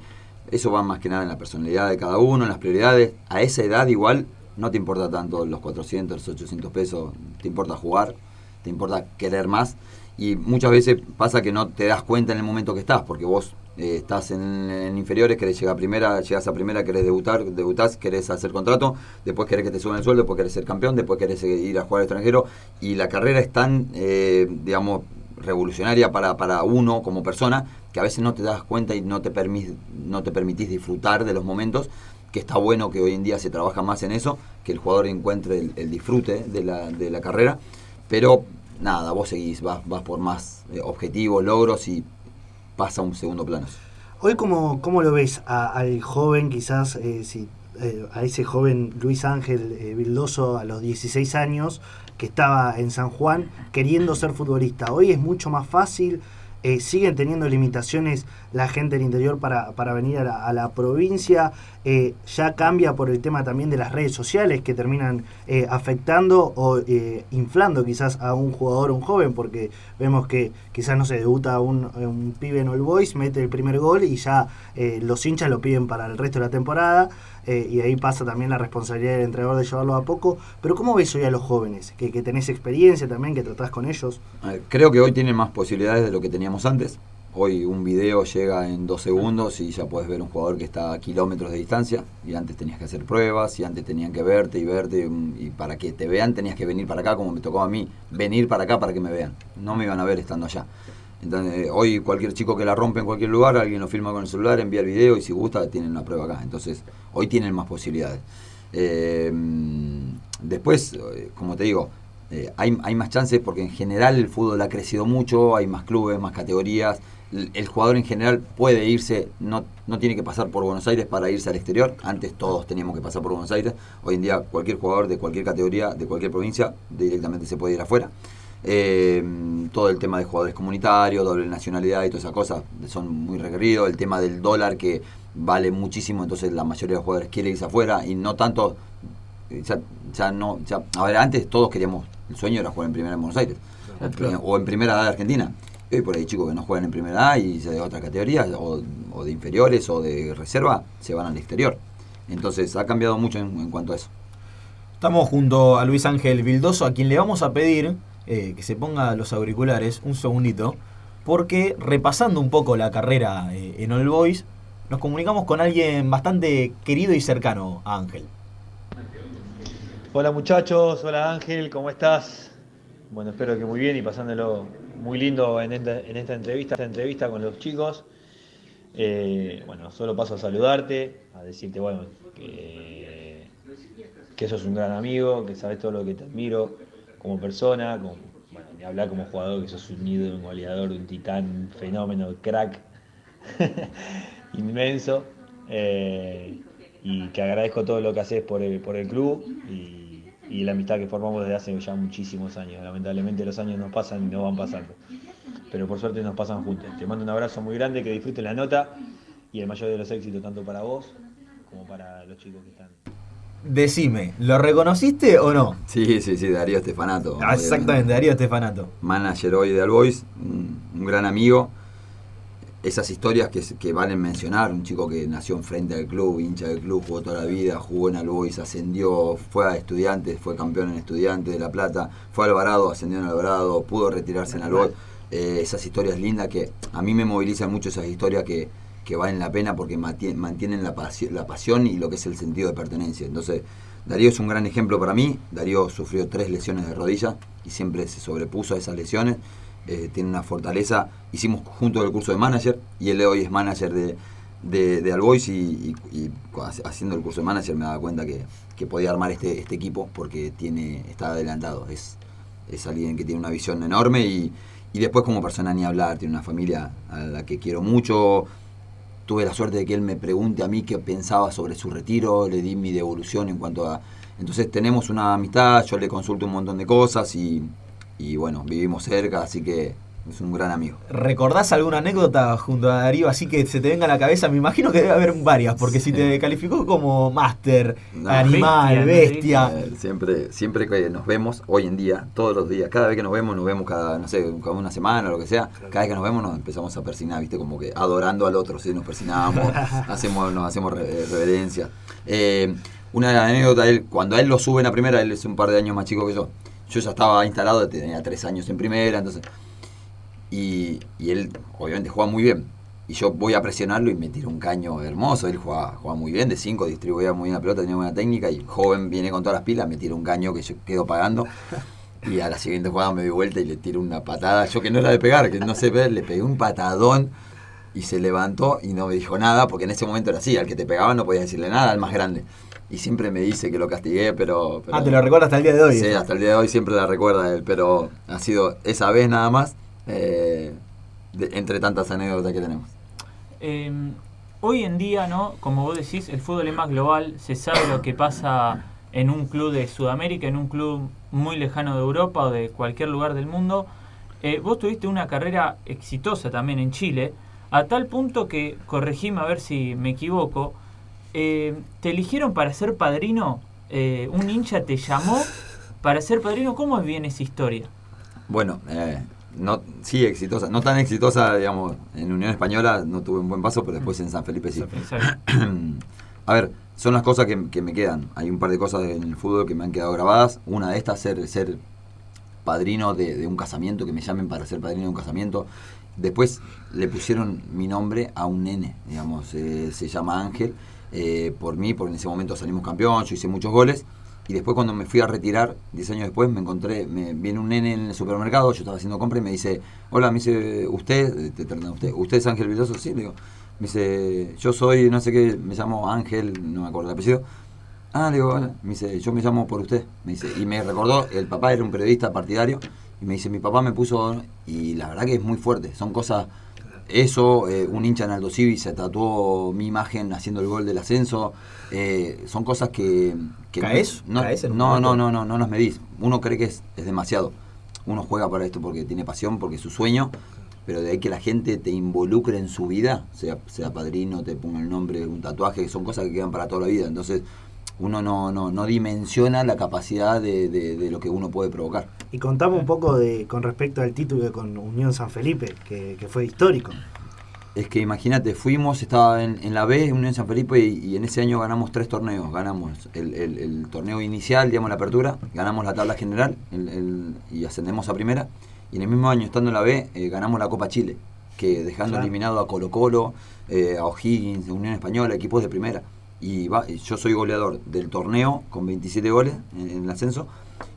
eso va más que nada en la personalidad de cada uno, en las prioridades. A esa edad igual no te importa tanto los 400, los 800 pesos, te importa jugar te importa querer más y muchas veces pasa que no te das cuenta en el momento que estás, porque vos eh, estás en, inferiores, querés llegar a primera, llegas a primera, querés debutar, debutás, querés hacer contrato, después querés que te suban el sueldo, después querés ser campeón, después querés ir a jugar al extranjero y la carrera es tan, eh, digamos, revolucionaria para, para uno como persona que a veces no te das cuenta y no te, no te permitís disfrutar de los momentos que está bueno que hoy en día se trabaja más en eso, que el jugador encuentre el, disfrute de la, de la carrera pero nada, vos seguís, vas, vas por más eh, objetivos, logros y pasa a un segundo plano. Hoy, ¿cómo, cómo lo ves al joven, quizás, eh, si, eh, a ese joven Luis Ángel Vildoso a los 16 años, que estaba en San Juan queriendo ser futbolista? Hoy es mucho más fácil, eh, siguen teniendo limitaciones la gente del interior para, para venir a la, provincia, eh, ya cambia por el tema también de las redes sociales que terminan eh, afectando o eh, inflando quizás a un jugador, un joven, porque vemos que quizás no se debuta un, un pibe en All Boys, mete el primer gol y ya eh, los hinchas lo piden para el resto de la temporada. y ahí pasa también la responsabilidad del entrenador de llevarlo a poco. Pero ¿cómo ves hoy a los jóvenes? Que, que tenés experiencia también, que tratás con ellos. Creo que hoy tienen más posibilidades de lo que teníamos antes. Hoy un video llega en dos segundos y ya puedes ver un jugador que está a kilómetros de distancia. Y antes tenías que hacer pruebas, y antes tenían que verte y verte. mm, Y para que te vean tenías que venir para acá, como me tocó a mí, venir para acá para que me vean. No me iban a ver estando allá. Entonces, eh, hoy cualquier chico que la rompe en cualquier lugar, alguien lo filma con el celular, envía el video y si gusta tienen una prueba acá. Entonces, hoy tienen más posibilidades. Eh, mm, después, eh, como te digo, eh, hay, hay más chances porque en general el fútbol ha crecido mucho, hay más clubes, más categorías. El, jugador en general puede irse, no, no tiene que pasar por Buenos Aires para irse al exterior. Antes todos teníamos que pasar por Buenos Aires. Hoy en día cualquier jugador de cualquier categoría, de cualquier provincia, directamente se puede ir afuera. Eh, todo el tema de jugadores comunitarios, doble nacionalidad y todas esas cosas son muy requeridos. El tema del dólar que vale muchísimo, entonces la mayoría de los jugadores quiere irse afuera y no tanto. eh, Ya, ya no, ya, a ver, antes todos queríamos, el sueño era jugar en primera en Buenos Aires Claro. o en primera A de Argentina. Y por ahí chicos que no juegan en primera A y de otra categoría, o, o de inferiores o de reserva, se van al exterior. Entonces ha cambiado mucho en, en cuanto a eso. Estamos junto a Luis Ángel Vildoso, a quien le vamos a pedir eh, que se ponga los auriculares un segundito, porque repasando un poco la carrera eh, en All Boys, nos comunicamos con alguien bastante querido y cercano a Ángel. Hola muchachos, hola Ángel, ¿cómo estás? Bueno, espero que muy bien y pasándolo muy lindo en esta, en esta entrevista, esta entrevista con los chicos. Eh, bueno, solo paso a saludarte, a decirte, bueno, que, que sos un gran amigo, que sabes todo lo que te admiro como persona, como, bueno, ni hablar como jugador, que sos un ídolo, un goleador, un titán, un fenómeno, crack, [LAUGHS] inmenso. Eh, y que agradezco todo lo que haces por el, por el club y la amistad que formamos desde hace ya muchísimos años. Lamentablemente los años nos pasan y nos van pasando. Pero por suerte nos pasan juntos. Te mando un abrazo muy grande, que disfruten la nota y el mayor de los éxitos tanto para vos como para los chicos que están. Decime, ¿lo reconociste o no? Sí, sí, sí, Darío Estefanato. Ah, Exactamente, Darío Estefanato. Manager hoy de All Boys, un, un gran amigo. Esas historias que, que valen mencionar, un chico que nació enfrente al club, hincha del club, jugó toda la vida, jugó en All Boys, ascendió, fue a estudiantes, fue campeón en estudiantes de La Plata, fue a Alvarado, ascendió en Alvarado, pudo retirarse en All Boys. Eh, esas historias lindas que a mí me movilizan mucho esas historias que, que valen la pena porque mantie- mantienen la, pasi- la pasión y lo que es el sentido de pertenencia. Entonces, Darío es un gran ejemplo para mí. Darío sufrió tres lesiones de rodilla y siempre se sobrepuso a esas lesiones. Eh, tiene una fortaleza. Hicimos juntos el curso de manager y él hoy es manager de, de, de y, y- y haciendo el curso de manager me daba cuenta que, que podía armar este, este equipo porque tiene está adelantado. Es, es alguien que tiene una visión enorme y, y después como persona ni hablar. Tiene una familia a la que quiero mucho. Tuve la suerte de que él me pregunte a mí qué pensaba sobre su retiro, le di mi devolución en cuanto a... Entonces tenemos una amistad, yo le consulto un montón de cosas y, y bueno, vivimos cerca, así que es un gran amigo. ¿Recordás alguna anécdota junto a Darío así que se te venga a la cabeza? Me imagino que debe haber varias, porque si te calificó como máster, No. animal, Bestia, bestia. Eh, siempre, siempre que nos vemos, hoy en día, todos los días, cada vez que nos vemos, nos vemos cada, no sé, cada una semana o lo que sea, cada vez que nos vemos nos empezamos a persignar, viste, como que adorando al otro, ¿sí? nos persignamos, [LAUGHS] hacemos, nos hacemos re- reverencia. Eh, una anécdota, él, cuando a él lo suben a primera, él es un par de años más chico que yo, yo ya estaba instalado, tenía tres años en primera, entonces, y, y él obviamente juega muy bien. Y yo voy a presionarlo y me tira un caño hermoso. Él juega, juega muy bien, de 5, distribuía muy bien la pelota, tenía buena técnica. Y joven viene con todas las pilas, me tira un caño que yo quedo pagando. [LAUGHS] Y a la siguiente jugada me doy vuelta y le tiro una patada. Yo que no era de pegar, que no sé ver, le pegué un patadón y se levantó y no me dijo nada, porque en ese momento era así, al que te pegaba no podías decirle nada, al más grande. Y siempre me dice que lo castigué, pero... pero Ah, te lo recuerdo hasta el día de hoy. Sí, hasta el día de hoy siempre la recuerda él, pero ha sido esa vez nada más, eh, de- entre tantas anécdotas que tenemos. Eh, hoy en día, ¿no? Como vos decís, el fútbol es más global, se sabe lo que pasa en un club de Sudamérica, en un club muy lejano de Europa o de cualquier lugar del mundo. eh, vos tuviste una carrera exitosa también en Chile, a tal punto que, corregime a ver si me equivoco, eh, te eligieron para ser padrino, eh, un hincha te llamó para ser padrino, ¿cómo es bien esa historia? Bueno, eh, no, sí, exitosa. No tan exitosa, digamos, en Unión Española no tuve un buen paso, pero después en San Felipe sí. [CLEARS THROAT] A ver, son las cosas que, que me quedan. Hay un par de cosas en el fútbol que me han quedado grabadas. Una de estas, ser, ser padrino de, de un casamiento, que me llamen para ser padrino de un casamiento. Después le pusieron mi nombre a un nene, digamos, eh, se llama Ángel, eh, por mí, porque en ese momento salimos campeón, yo hice muchos goles. Y después cuando me fui a retirar, 10 años después, me encontré, me viene un nene en el supermercado, yo estaba haciendo compra y me dice, hola, me dice, ¿usted? Te tratan usted, ¿usted es Ángel Villoso? Sí, le digo, me dice, yo soy, no sé qué, me llamo Ángel, no me acuerdo el apellido. Ah, le digo, hola. Me dice, yo me llamo por usted. Me dice, y me recordó, el papá era un periodista partidario, y me dice, mi papá me puso, y la verdad que es muy fuerte, son cosas, eso, eh, un hincha en Aldo Civi se tatuó mi imagen haciendo el gol del ascenso, eh, son cosas que... que ¿Caes? No, ¿Caes en un no, no, no, no, no las medís. Uno cree que es, es demasiado. Uno juega para esto porque tiene pasión, porque es su sueño, pero de ahí que la gente te involucre en su vida, sea, sea padrino, te ponga el nombre, un tatuaje, son cosas que quedan para toda la vida. Entonces, uno no, no, no dimensiona la capacidad de, de- de lo que uno puede provocar. Y contame un poco de con respecto al título con Unión San Felipe, que, que fue histórico. Es que imagínate, fuimos, estaba en, en la B, Unión San Felipe, y, y en ese año ganamos tres torneos. Ganamos el, el- el torneo inicial, digamos la apertura, ganamos la tabla general el- el- y ascendemos a primera. Y en el mismo año, estando en la B, eh, ganamos la Copa Chile, que dejando Claro. eliminado a Colo Colo, eh, a O'Higgins, Unión Española, equipos de primera. Y, va- yo soy goleador del torneo con 27 goles en, en el ascenso,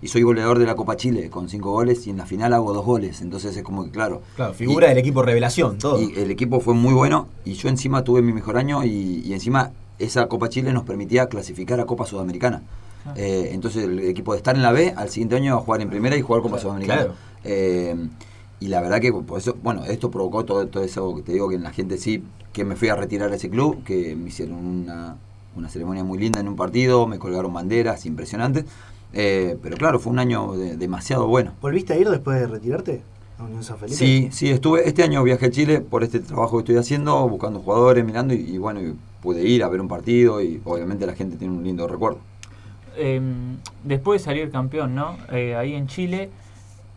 y soy goleador de la Copa Chile con 5 goles, y en la final hago dos goles. Entonces es como que, claro. Claro, figura Y- del equipo revelación, todo. y el equipo fue muy bueno y yo encima tuve mi mejor año y, y encima esa Copa Chile nos permitía clasificar a Copa Sudamericana. Ah. Eh, entonces el equipo de estar en la B al siguiente año iba a jugar en primera y jugar Copa Claro, Sudamericana. claro. Eh, y la verdad que por eso, bueno, esto provocó todo, todo eso que te digo que en la gente sí, que me fui a retirar a ese club, que me hicieron una, una ceremonia muy linda en un partido, me colgaron banderas impresionantes. Eh, pero claro, fue un año de- demasiado bueno. ¿Volviste a ir después de retirarte a Unión San Felipe? Sí, sí, estuve, este año viajé a Chile por este trabajo que estoy haciendo, buscando jugadores, mirando y, y bueno, y pude ir a ver un partido y obviamente la gente tiene un lindo recuerdo. Eh, después de salir campeón, ¿no? Eh, ahí en Chile,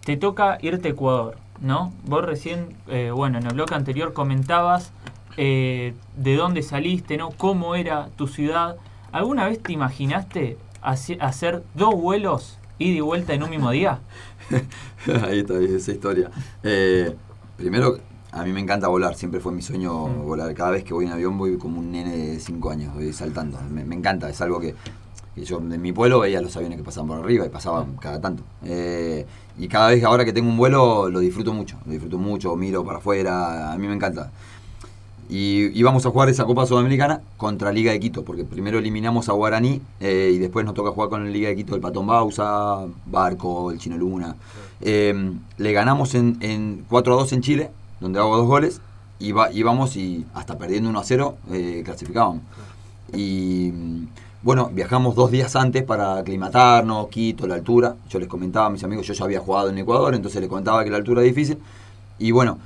te toca irte a Ecuador, ¿no? Vos recién, eh, bueno, en el bloque anterior comentabas eh, de dónde saliste, ¿no? Cómo era tu ciudad. ¿Alguna vez te imaginaste hace- hacer dos vuelos ida y vuelta en un mismo día? [LAUGHS] Ahí está esa historia. Eh, primero, a mí me encanta volar, siempre fue mi sueño Mm. volar. Cada vez que voy en avión voy como un nene de 5 años, voy saltando. Me, me encanta, es algo que, que yo en mi pueblo veía los aviones que pasaban por arriba y pasaban cada tanto. Eh, y cada vez ahora que tengo un vuelo lo disfruto mucho, lo disfruto mucho, miro para afuera, a mí me encanta. Y íbamos a jugar esa Copa Sudamericana contra Liga de Quito, porque primero eliminamos a Guaraní eh, y después nos toca jugar con la Liga de Quito el Patón Bausa, Barco, el Chino Luna. Eh, le ganamos en, en 4 a 2 en Chile, donde hago dos goles, y va- íbamos y hasta perdiendo 1 a 0 eh, clasificábamos. Y bueno, viajamos dos días antes para aclimatarnos, Quito, la altura. Yo les comentaba a mis amigos, yo ya había jugado en Ecuador, entonces les comentaba que la altura es difícil. Y bueno,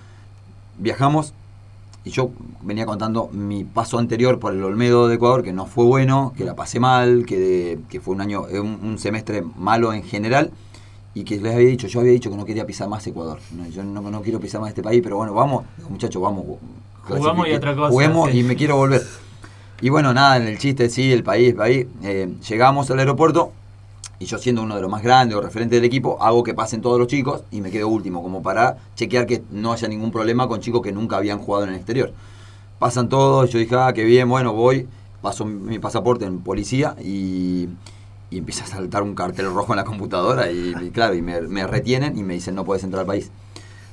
viajamos y yo venía contando mi paso anterior por el Olmedo de Ecuador, que no fue bueno, que la pasé mal, que, que fue un año, eh, un, un semestre malo en general, y que les había dicho, yo había dicho que no quería pisar más Ecuador. No, yo no, no quiero pisar más este país, pero bueno, vamos, muchachos, vamos. Jugamos y otra cosa, Juguemos sí. y me quiero volver. Y bueno, nada, en el chiste, sí, el país, el país. eh, llegamos al aeropuerto y yo siendo uno de los más grandes o referentes del equipo, hago que pasen todos los chicos y me quedo último, como para chequear que no haya ningún problema con chicos que nunca habían jugado en el exterior. Pasan todos, yo dije, ah, qué bien, bueno, voy, paso mi pasaporte en policía y, y empieza a saltar un cartel rojo en la computadora y, claro, y me, retienen y me dicen, no puedes entrar al país.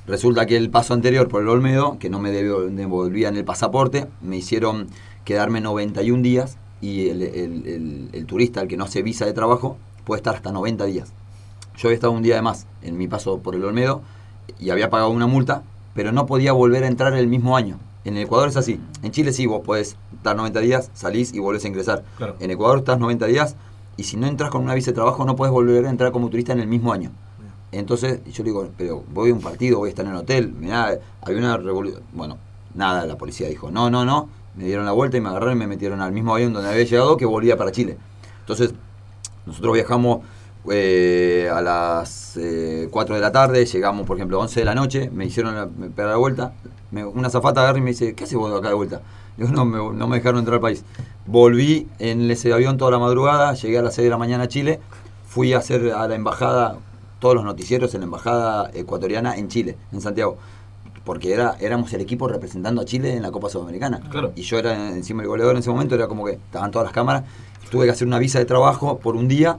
Resulta que el paso anterior por el Olmedo, que no me devolvían el pasaporte, me hicieron quedarme 91 días y el, el- el- el turista, el que no hace visa de trabajo, puede estar hasta 90 días. Yo había estado un día de más en mi paso por el Olmedo y había pagado una multa, pero no podía volver a entrar el mismo año. En el Ecuador es así. En Chile sí, vos podés estar 90 días, salís y volvés a ingresar. Claro. En Ecuador estás 90 días y si no entras con una visa de trabajo no puedes volver a entrar como turista en el mismo año. Entonces yo le digo, pero voy a un partido, voy a estar en el hotel. Mirá, había una revolución. Bueno, nada, la policía dijo, no, no, no. Me dieron la vuelta y me agarraron y me metieron al mismo avión donde había llegado que volvía para Chile. Entonces, nosotros viajamos eh, a las eh, 4 de la tarde, llegamos, por ejemplo, a 11 de la noche, me hicieron la, me pegaron la vuelta. Me- una zafata agarra y me dice, ¿qué haces vos acá de vuelta? No me, no me dejaron entrar al país. Volví en ese avión toda la madrugada, llegué a las 6 de la mañana a Chile, fui a hacer a la embajada, todos los noticieros en la embajada ecuatoriana en Chile, en Santiago. Porque era, éramos el equipo representando a Chile en la Copa Sudamericana. Claro. Y yo era encima el goleador en ese momento, era como que estaban todas las cámaras. Tuve que hacer una visa de trabajo por un día.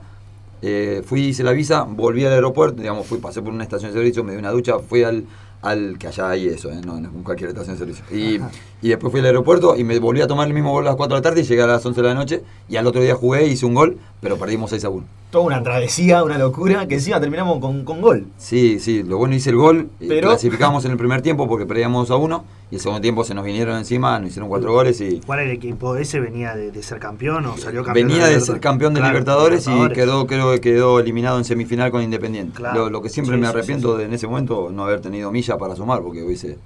Eh, fui, hice la visa, volví al aeropuerto, digamos, fui, pasé por una estación de servicio, me di una ducha, fui al, al que allá hay eso, eh, no, no cualquier estación de servicio. Y, y después fui al aeropuerto y me volví a tomar el mismo vuelo a las 4 de la tarde y llegué a las 11 de la noche. Y al otro día jugué, hice un gol, pero perdimos 6 a 1. Toda una travesía, una locura, que encima terminamos con, con gol. Sí, sí, lo bueno hice el gol, Pero- clasificamos [LAUGHS] en el primer tiempo porque perdíamos a uno y el segundo tiempo se nos vinieron encima, nos hicieron cuatro goles y ¿Cuál era el equipo? ¿Ese venía de, de ser campeón o salió campeón? venía de ser campeón de Claro, Libertadores, y Libertadores. quedó, creo que quedó eliminado en semifinal con Independiente. Claro. Lo, lo que siempre Sí, me sí, arrepiento sí, de en ese momento no haber tenido milla para sumar porque hubiese,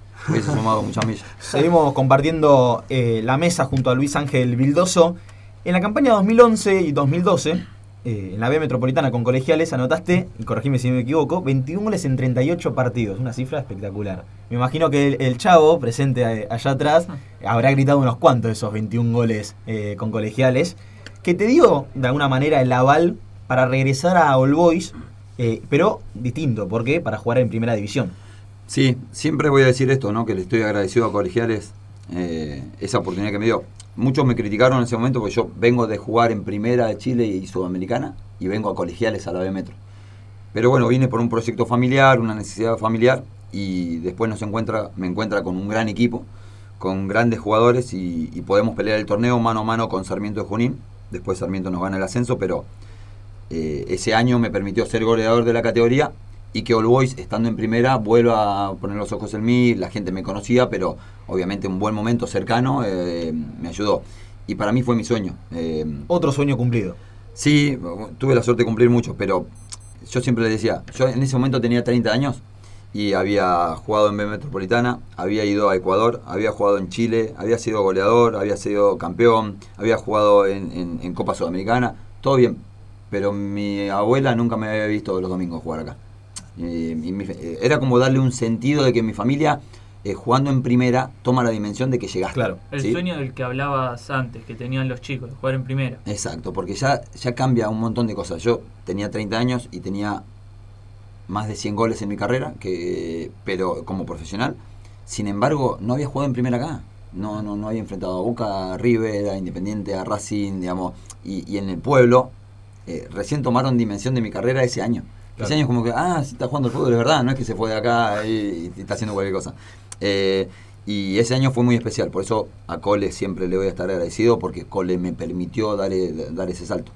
Seguimos compartiendo eh, la mesa junto a Luis Ángel Vildoso. En la campaña 2011 y 2012, eh, en la B Metropolitana con colegiales, anotaste, y corregime si me equivoco, 21 goles en 38 partidos. Una cifra espectacular. Me imagino que el, chavo, presente eh, allá atrás, habrá gritado unos cuantos de esos 21 goles con colegiales, que te dio, de alguna manera, el aval para regresar a All Boys, pero distinto, ¿por qué? Para jugar en primera división. Sí, siempre voy a decir esto, ¿no? Que le estoy agradecido a Colegiales eh, esa oportunidad que me dio. Muchos me criticaron en ese momento porque yo vengo de jugar en Primera de Chile y Sudamericana y vengo a Colegiales a la B Metro. Pero bueno, vine por un proyecto familiar, una necesidad familiar y después nos encuentra, me encuentra con un gran equipo, con grandes jugadores y, podemos pelear el torneo mano a mano con Sarmiento de Junín. Después Sarmiento nos gana el ascenso, pero eh, ese año me permitió ser goleador de la categoría y que All Boys, estando en primera, vuelva a poner los ojos en mí. La gente me conocía, pero obviamente un buen momento cercano eh, me ayudó. Y para mí fue mi sueño. Eh, Otro sueño cumplido. sí, tuve la suerte de cumplir mucho, pero yo siempre le decía, yo en ese momento tenía 30 años y había jugado en B Metropolitana, había ido a Ecuador, había jugado en Chile, había sido goleador, había sido campeón, había jugado en, en- en Copa Sudamericana, todo bien, pero mi abuela nunca me había visto los domingos jugar acá. Y- y mi- eh, era como darle un sentido de que mi familia, eh, jugando en primera, toma la dimensión de que llegaste. Claro. El ¿sí? sueño del que hablabas antes, que tenían los chicos, de jugar en primera. Exacto, porque ya, ya cambia un montón de cosas. Yo tenía 30 años y tenía más de 100 goles en mi carrera, que, pero como profesional. Sin embargo, no había jugado en primera acá. No, no, no había enfrentado a Boca, a River, a Independiente, a Racing, digamos. Y, y en el pueblo, eh, recién tomaron dimensión de mi carrera ese año. Claro. Ese año es como que, ah, está jugando al fútbol, es verdad, no es que se fue de acá y, está haciendo cualquier cosa. Eh, y ese año fue muy especial, por eso a Cole siempre le voy a estar agradecido porque Cole me permitió dar, e- dar ese salto.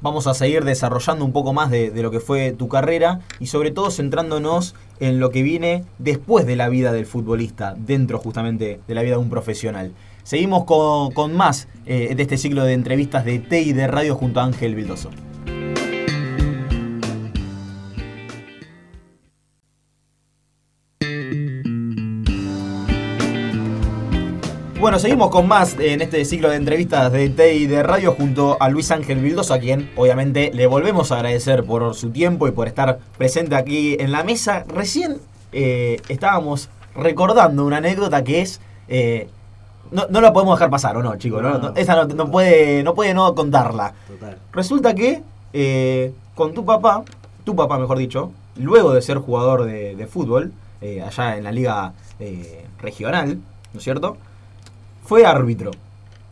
Vamos a seguir desarrollando un poco más de, lo que fue tu carrera y sobre todo centrándonos en lo que viene después de la vida del futbolista, dentro justamente de la vida de un profesional. Seguimos con, con más eh, de este ciclo de entrevistas de T y de Radio junto a Ángel Vildoso. Bueno, seguimos con más en este ciclo de entrevistas de T y de Radio junto a Luis Ángel Vildoso, a quien obviamente le volvemos a agradecer por su tiempo y por estar presente aquí en la mesa. Recién eh, estábamos recordando una anécdota que es... eh, no, no la podemos dejar pasar, ¿o no, chicos? No, no, esa no, no puede, no puede no contarla. Total. Resulta que eh, con tu papá, tu papá mejor dicho, luego de ser jugador de, de fútbol, eh, allá en la liga eh, regional, ¿no es cierto? Fue árbitro.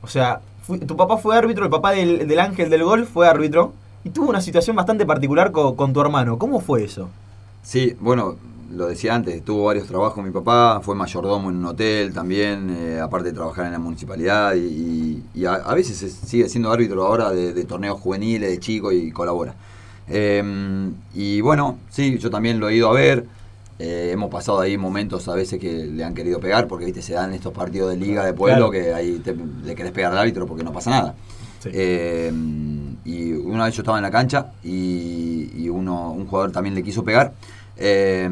O sea, tu papá fue árbitro, el papá del, del ángel del gol fue árbitro, y tuvo una situación bastante particular co- con, tu hermano. ¿Cómo fue eso? Sí, bueno, lo decía antes, tuvo varios trabajos mi papá, fue mayordomo en un hotel también, eh, aparte de trabajar en la municipalidad y, a, a veces es- sigue siendo árbitro ahora de, torneos juveniles, de chico y colabora. Eh, y bueno, sí, yo también lo he ido a ver, eh, hemos pasado ahí momentos a veces que le han querido pegar, porque viste se dan estos partidos de liga de pueblo Claro. que ahí te- le querés pegar al árbitro porque no pasa nada. Sí. Eh, y una vez yo estaba en la cancha y, y uno, un jugador también le quiso pegar. Eh,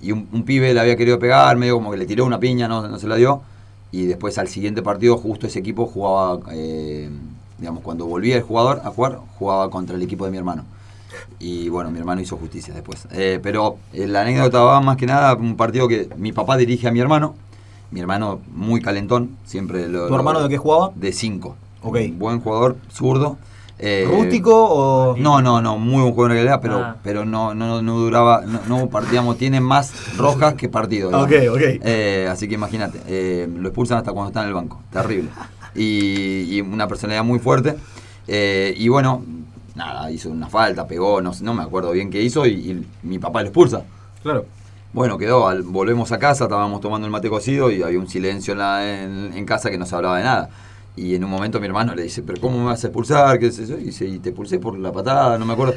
y un, un pibe le había querido pegar, medio como que le tiró una piña, no, no se la dio. Y después al siguiente partido, justo ese equipo jugaba, eh, digamos, cuando volvía el jugador a jugar, jugaba contra el equipo de mi hermano. Y bueno, mi hermano hizo justicia después. Eh, pero eh, la anécdota va más que nada un partido que mi papá dirige a mi hermano. Mi hermano muy calentón, siempre lo... ¿Tu hermano de qué jugaba? De 5. Ok. Buen jugador, zurdo. Eh, ¿Rústico o.? No, no, no, muy buen jugador en realidad, pero, Ah. pero no, no, no duraba, no, no partíamos, tiene más rojas que partidos. Ok, ok. Eh, así que imagínate, eh, lo expulsan hasta cuando está en el banco, terrible. Y, y una personalidad muy fuerte. Eh, y bueno, nada, hizo una falta, pegó, no, no me acuerdo bien qué hizo y, y mi papá lo expulsa. Claro. Bueno, quedó, al- volvemos a casa, estábamos tomando el mate cocido y había un silencio en, la- en- en casa que no se hablaba de nada. Y en un momento mi hermano le dice, pero ¿cómo me vas a expulsar? ¿Qué es eso? Y dice, y te expulsé por la patada, no me acuerdo.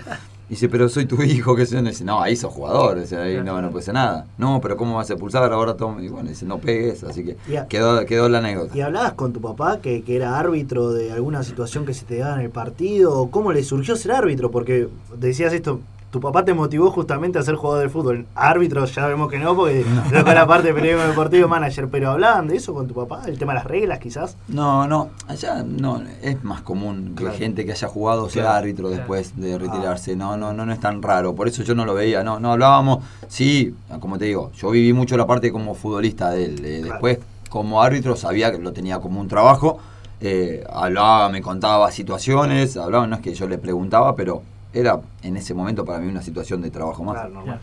Y dice, pero soy tu [LAUGHS] hijo, qué sé yo. Y dice, no, ahí sos jugador, o sea, ahí no, no puede ser nada. No, pero ¿cómo vas a expulsar? Ahora toma. Y bueno, dice, no pegues, así que quedó, quedó la anécdota. ¿Y hablabas con tu papá que, que era árbitro de alguna situación que se te daba en el partido? ¿O ¿Cómo le surgió ser árbitro? Porque decías esto, tu papá te motivó justamente a ser jugador de fútbol. Árbitro ya vemos que no, porque no con la parte de periodismo deportivo manager, pero hablaban de eso con tu papá, el tema de las reglas quizás. No, no, allá no, es más común que Claro. gente que haya jugado sea Claro. árbitro Claro. después de retirarse. No, no, no, no es tan raro. Por eso yo no lo veía. No, no hablábamos. Sí, como te digo, yo viví mucho la parte como futbolista de él. Eh, Claro. Después, como árbitro, sabía que lo tenía como un trabajo. Eh, hablaba, me contaba situaciones, hablaba, no es que yo le preguntaba, pero era en ese momento para mí una situación de trabajo más. Claro, normal.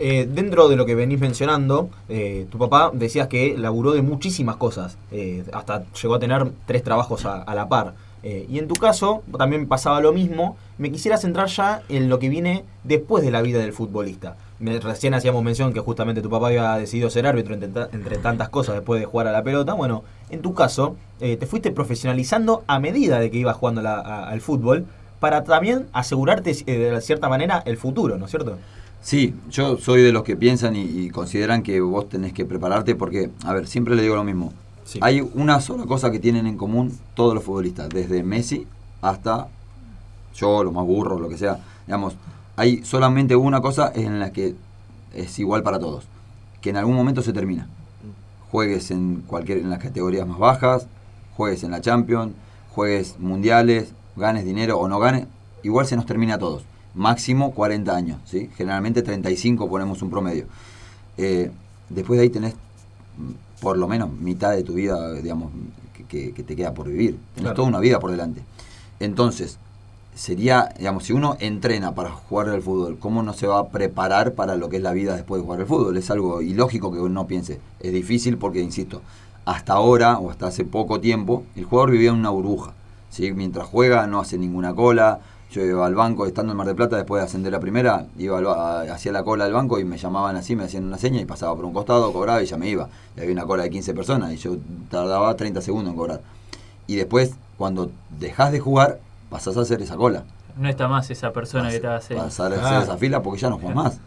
Eh, dentro de lo que venís mencionando, eh, tu papá decías que laburó de muchísimas cosas, eh, hasta llegó a tener tres trabajos a, a la par. Eh, y en tu caso también pasaba lo mismo. Me quisiera centrar ya en lo que viene después de la vida del futbolista. Me- recién hacíamos mención que justamente tu papá había decidido ser árbitro entre, entre tantas cosas después de jugar a la pelota. Bueno, en tu caso, eh, te fuiste profesionalizando a medida de que ibas jugando la- a- al fútbol para también asegurarte eh, de cierta manera el futuro, ¿no es cierto? Sí, yo soy de los que piensan y, y consideran que vos tenés que prepararte porque, a ver, siempre le digo lo mismo. Sí. Hay una sola cosa que tienen en común todos los futbolistas, desde Messi hasta yo, lo más burro, lo que sea. Digamos, hay solamente una cosa en la que es igual para todos, que en algún momento se termina. Juegues en cualquier en las categorías más bajas, juegues en la Champions, juegues mundiales, ganes dinero o no ganes, igual se nos termina a todos. Máximo 40 años, ¿sí? Generalmente 35 ponemos un promedio. Eh, después de ahí tenés mm, por lo menos mitad de tu vida, digamos, que, que- que te queda por vivir. Tenés Claro. toda una vida por delante. Entonces, sería, digamos, si uno entrena para jugar al fútbol, ¿cómo no se va a preparar para lo que es la vida después de jugar al fútbol? Es algo ilógico que uno piense. Es difícil porque, insisto, hasta ahora o hasta hace poco tiempo, el jugador vivía en una burbuja. ¿Sí? Mientras juega no hace ninguna cola. Yo iba al banco, estando en Mar del Plata, después de ascender a primera, iba al ba- a- hacía la cola al banco y me llamaban así, me hacían una seña y pasaba por un costado, cobraba y ya me iba. Y había una cola de 15 personas y yo tardaba 30 segundos en cobrar. Y después, cuando dejas de jugar, pasás a hacer esa cola. No está más esa persona que te hace. Pasar a Ah. hacer esa fila porque ya no juegas más.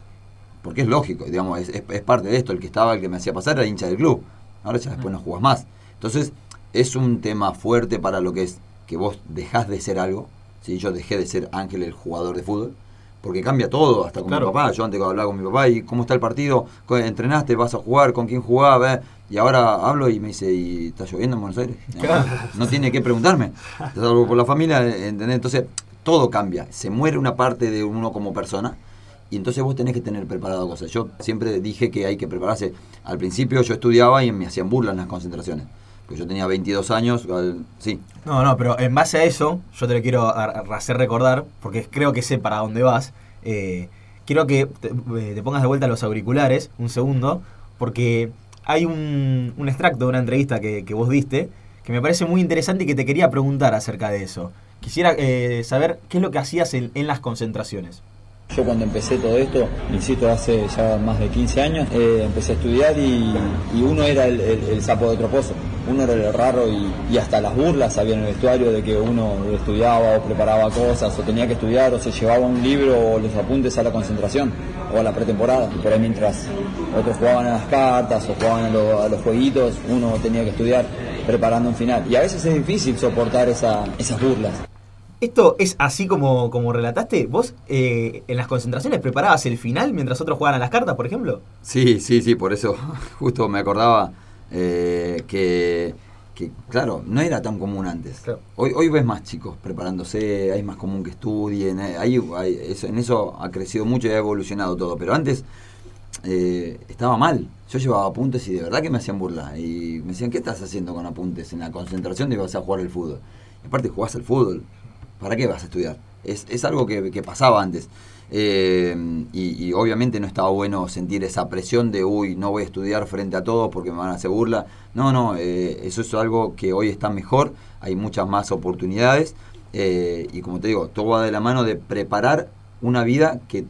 Porque es lógico, digamos, es, es- es parte de esto. El que estaba, el que me hacía pasar era hincha del club. Ahora ya después no jugás más. Entonces, es un tema fuerte para lo que es que vos dejás de ser algo. ¿sí? Yo dejé de ser Ángel el jugador de fútbol. Porque cambia todo, hasta con Claro. mi papá. Yo antes hablaba con mi papá y cómo está el partido, ¿Cómo ¿entrenaste? ¿Vas a jugar? ¿Con quién jugaba? Eh, Y ahora hablo y me dice, ¿y está lloviendo en Buenos Aires? Claro. No tiene que preguntarme. Salvo por la familia, ¿entendés? Entonces, todo cambia. Se muere una parte de uno como persona y entonces vos tenés que tener preparado cosas. Yo siempre dije que hay que prepararse. Al principio yo estudiaba y me hacían burla en las concentraciones. Yo tenía 22 años, al- sí. No, no, pero en base a eso, yo te lo quiero hacer recordar, porque creo que sé para dónde vas. Eh, quiero que te, eh, te pongas de vuelta los auriculares, un segundo, porque hay un, un extracto de una entrevista que, que vos diste que me parece muy interesante y que te quería preguntar acerca de eso. Quisiera eh, saber qué es lo que hacías en, en las concentraciones. Yo cuando empecé todo esto, insisto, hace ya más de 15 años, eh, empecé a estudiar y, y uno era el, el- el sapo de otro pozo, uno era el raro y, y hasta las burlas había en el vestuario de que uno estudiaba o preparaba cosas o tenía que estudiar o se llevaba un libro o los apuntes a la concentración o a la pretemporada. Y por ahí mientras otros jugaban a las cartas o jugaban a, lo- a los jueguitos, uno tenía que estudiar preparando un final. Y a veces es difícil soportar esa- esas burlas. ¿Esto es así como, como relataste? ¿Vos eh, en las concentraciones preparabas el final mientras otros jugaban a las cartas, por ejemplo? Sí, sí, sí, por eso [LAUGHS] justo me acordaba eh, que, que, claro, no era tan común antes. Claro. Hoy, hoy ves más chicos preparándose, hay más común que estudien, eh, ahí, eso- en eso ha crecido mucho y ha evolucionado todo, pero antes eh, estaba mal. Yo llevaba apuntes y de verdad que me hacían burla. Y me decían, ¿qué estás haciendo con apuntes en la concentración de vas a jugar al fútbol? Y aparte jugás al fútbol, ¿para qué vas a estudiar? Es, es algo que, que pasaba antes. Eh, y, obviamente no estaba bueno sentir esa presión de, uy, no voy a estudiar frente a todos porque me van a hacer burla. No, no, eh, eso es algo que hoy está mejor, hay muchas más oportunidades. eh, y como te digo, todo va de la mano de preparar una vida que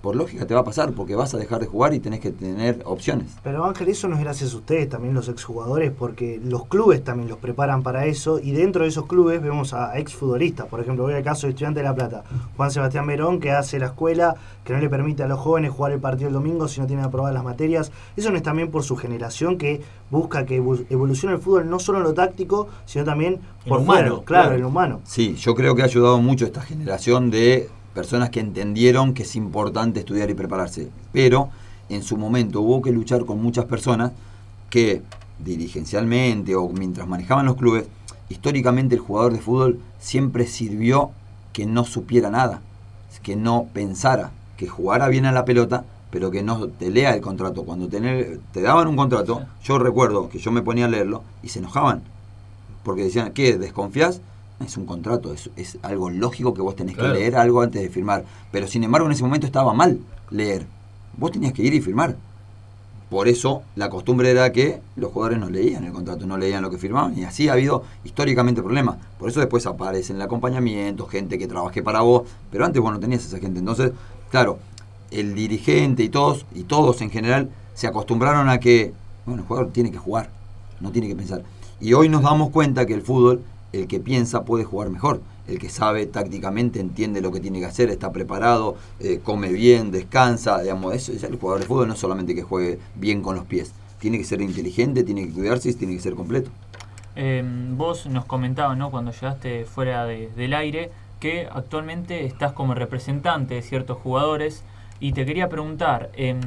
por lógica te va a pasar porque vas a dejar de jugar y tenés que tener opciones. Pero Ángel, eso no es gracias a ustedes, también los exjugadores, porque los clubes también los preparan para eso y dentro de esos clubes vemos a exfutbolistas. Por ejemplo, voy al caso de Estudiante de La Plata, Juan Sebastián Verón, que hace la escuela, que no le permite a los jóvenes jugar el partido el domingo si no tienen aprobadas las materias. Eso no es también por su generación que busca que evo- evolucione el fútbol no solo en lo táctico, sino también por fuera, humano, claro, claro. en lo humano. Sí, yo creo que ha ayudado mucho esta generación de personas que entendieron que es importante estudiar y prepararse. Pero en su momento hubo que luchar con muchas personas que dirigencialmente o mientras manejaban los clubes, históricamente el jugador de fútbol siempre sirvió que no supiera nada, que no pensara, que jugara bien a la pelota, pero que no te lea el contrato. Cuando te, te daban un contrato, yo recuerdo que yo me ponía a leerlo y se enojaban porque decían, ¿qué? ¿Desconfías? Es un contrato, es, es algo lógico que vos tenés Claro. que leer algo antes de firmar. Pero sin embargo, en ese momento estaba mal leer. Vos tenías que ir y firmar. Por eso la costumbre era que los jugadores no leían el contrato, no leían lo que firmaban y así ha habido históricamente problemas. Por eso después aparece el acompañamiento, gente que trabajé para vos, pero antes vos no tenías esa gente. Entonces, claro, el dirigente y todos, y todos en general, se acostumbraron a que, bueno, el jugador tiene que jugar, no tiene que pensar. Y hoy nos damos cuenta que el fútbol, el que piensa puede jugar mejor. El que sabe tácticamente entiende lo que tiene que hacer, está preparado, eh, come bien, descansa. Digamos, eso es el jugador de fútbol no es solamente que juegue bien con los pies. Tiene que ser inteligente, tiene que cuidarse y tiene que ser completo. Eh, vos nos comentabas, ¿no? Cuando llegaste fuera de- del aire, que actualmente estás como representante de ciertos jugadores y te quería preguntar, em,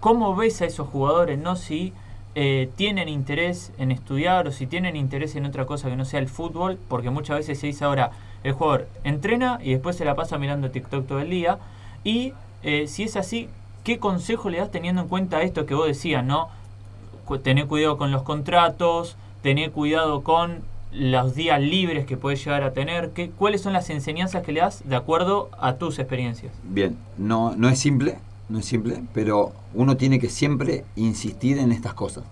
¿cómo ves a esos jugadores, no? Si eh, tienen interés en estudiar o si tienen interés en otra cosa que no sea el fútbol, porque muchas veces se dice ahora, el jugador entrena y después se la pasa mirando TikTok todo el día y eh, si es así, ¿qué consejo le das teniendo en cuenta esto que vos decías, ¿no? tener cuidado con los contratos, tener cuidado con los días libres que puedes llegar a tener. ¿Qué, ¿Cuáles son las enseñanzas que le das de acuerdo a tus experiencias? Bien, no, no es simple, no es simple, pero uno tiene que siempre insistir en estas cosas.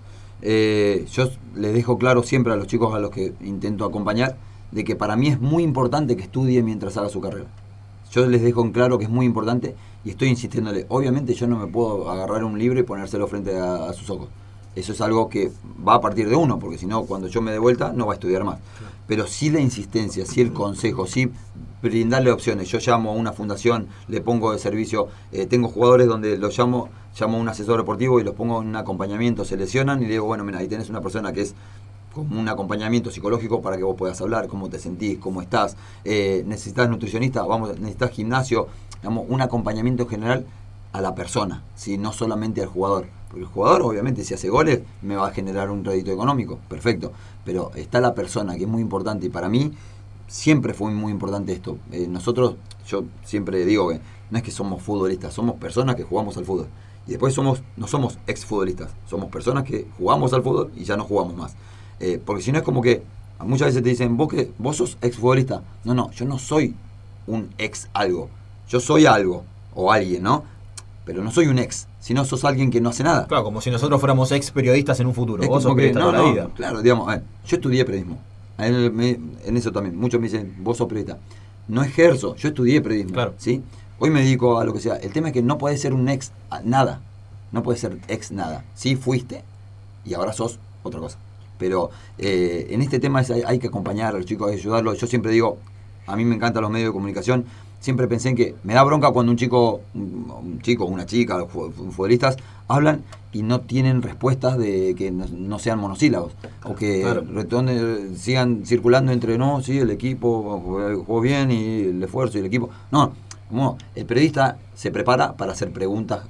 Eh, yo les dejo claro siempre a los chicos a los que intento acompañar de que para mí es muy importante que estudie mientras haga su carrera. Yo les dejo en claro que es muy importante y estoy insistiéndole. Obviamente yo no me puedo agarrar un libro y ponérselo frente a, a sus ojos. Eso es algo que va a partir de uno, porque si no, cuando yo me dé vuelta, no va a estudiar más. Pero sí la insistencia, sí el consejo, sí brindarle opciones. Yo llamo a una fundación, le pongo de servicio, eh, tengo jugadores donde los llamo, llamo a un asesor deportivo y los pongo en un acompañamiento, se lesionan y le digo, bueno, mira, ahí tenés una persona que es como un acompañamiento psicológico para que vos puedas hablar, cómo te sentís, cómo estás, eh, necesitas nutricionista, vamos, necesitas gimnasio, digamos, un acompañamiento general a la persona, ¿sí? no solamente al jugador. Porque el jugador, obviamente, si hace goles, me va a generar un rédito económico, perfecto. Pero está la persona, que es muy importante, y para mí siempre fue muy importante esto. Eh, nosotros, yo siempre digo que no es que somos futbolistas, somos personas que jugamos al fútbol. Y después somos, no somos exfutbolistas, somos personas que jugamos al fútbol y ya no jugamos más. Eh, porque si no es como que muchas veces te dicen, vos que vos sos exfutbolista. No, no, yo no soy un ex algo. Yo soy algo o alguien, ¿no? Pero no soy un ex, sino sos alguien que no hace nada. Claro, como si nosotros fuéramos ex periodistas en un futuro. Es Vos sos que, periodista no, toda la vida. Claro, digamos, a ver, yo estudié periodismo. A él me- en eso también. Muchos me dicen, vos sos periodista. No ejerzo, yo estudié periodismo. Claro. ¿sí? Hoy me dedico a lo que sea. El tema es que no podés ser un ex a nada. No podés ser ex nada. Sí fuiste y ahora sos otra cosa. Pero eh, en este tema es- hay, hay que acompañar a los chicos, hay que ayudarlos. Yo siempre digo, a mí me encantan los medios de comunicación. Siempre pensé en que me da bronca cuando un chico, un, chico, una chica, fu- fu- futbolistas hablan y no tienen respuestas de que no, no sean monosílabos o que Claro. retornen- sigan circulando entre no, sí, el equipo jugó bien y el esfuerzo y el equipo. No, como el periodista se prepara para hacer preguntas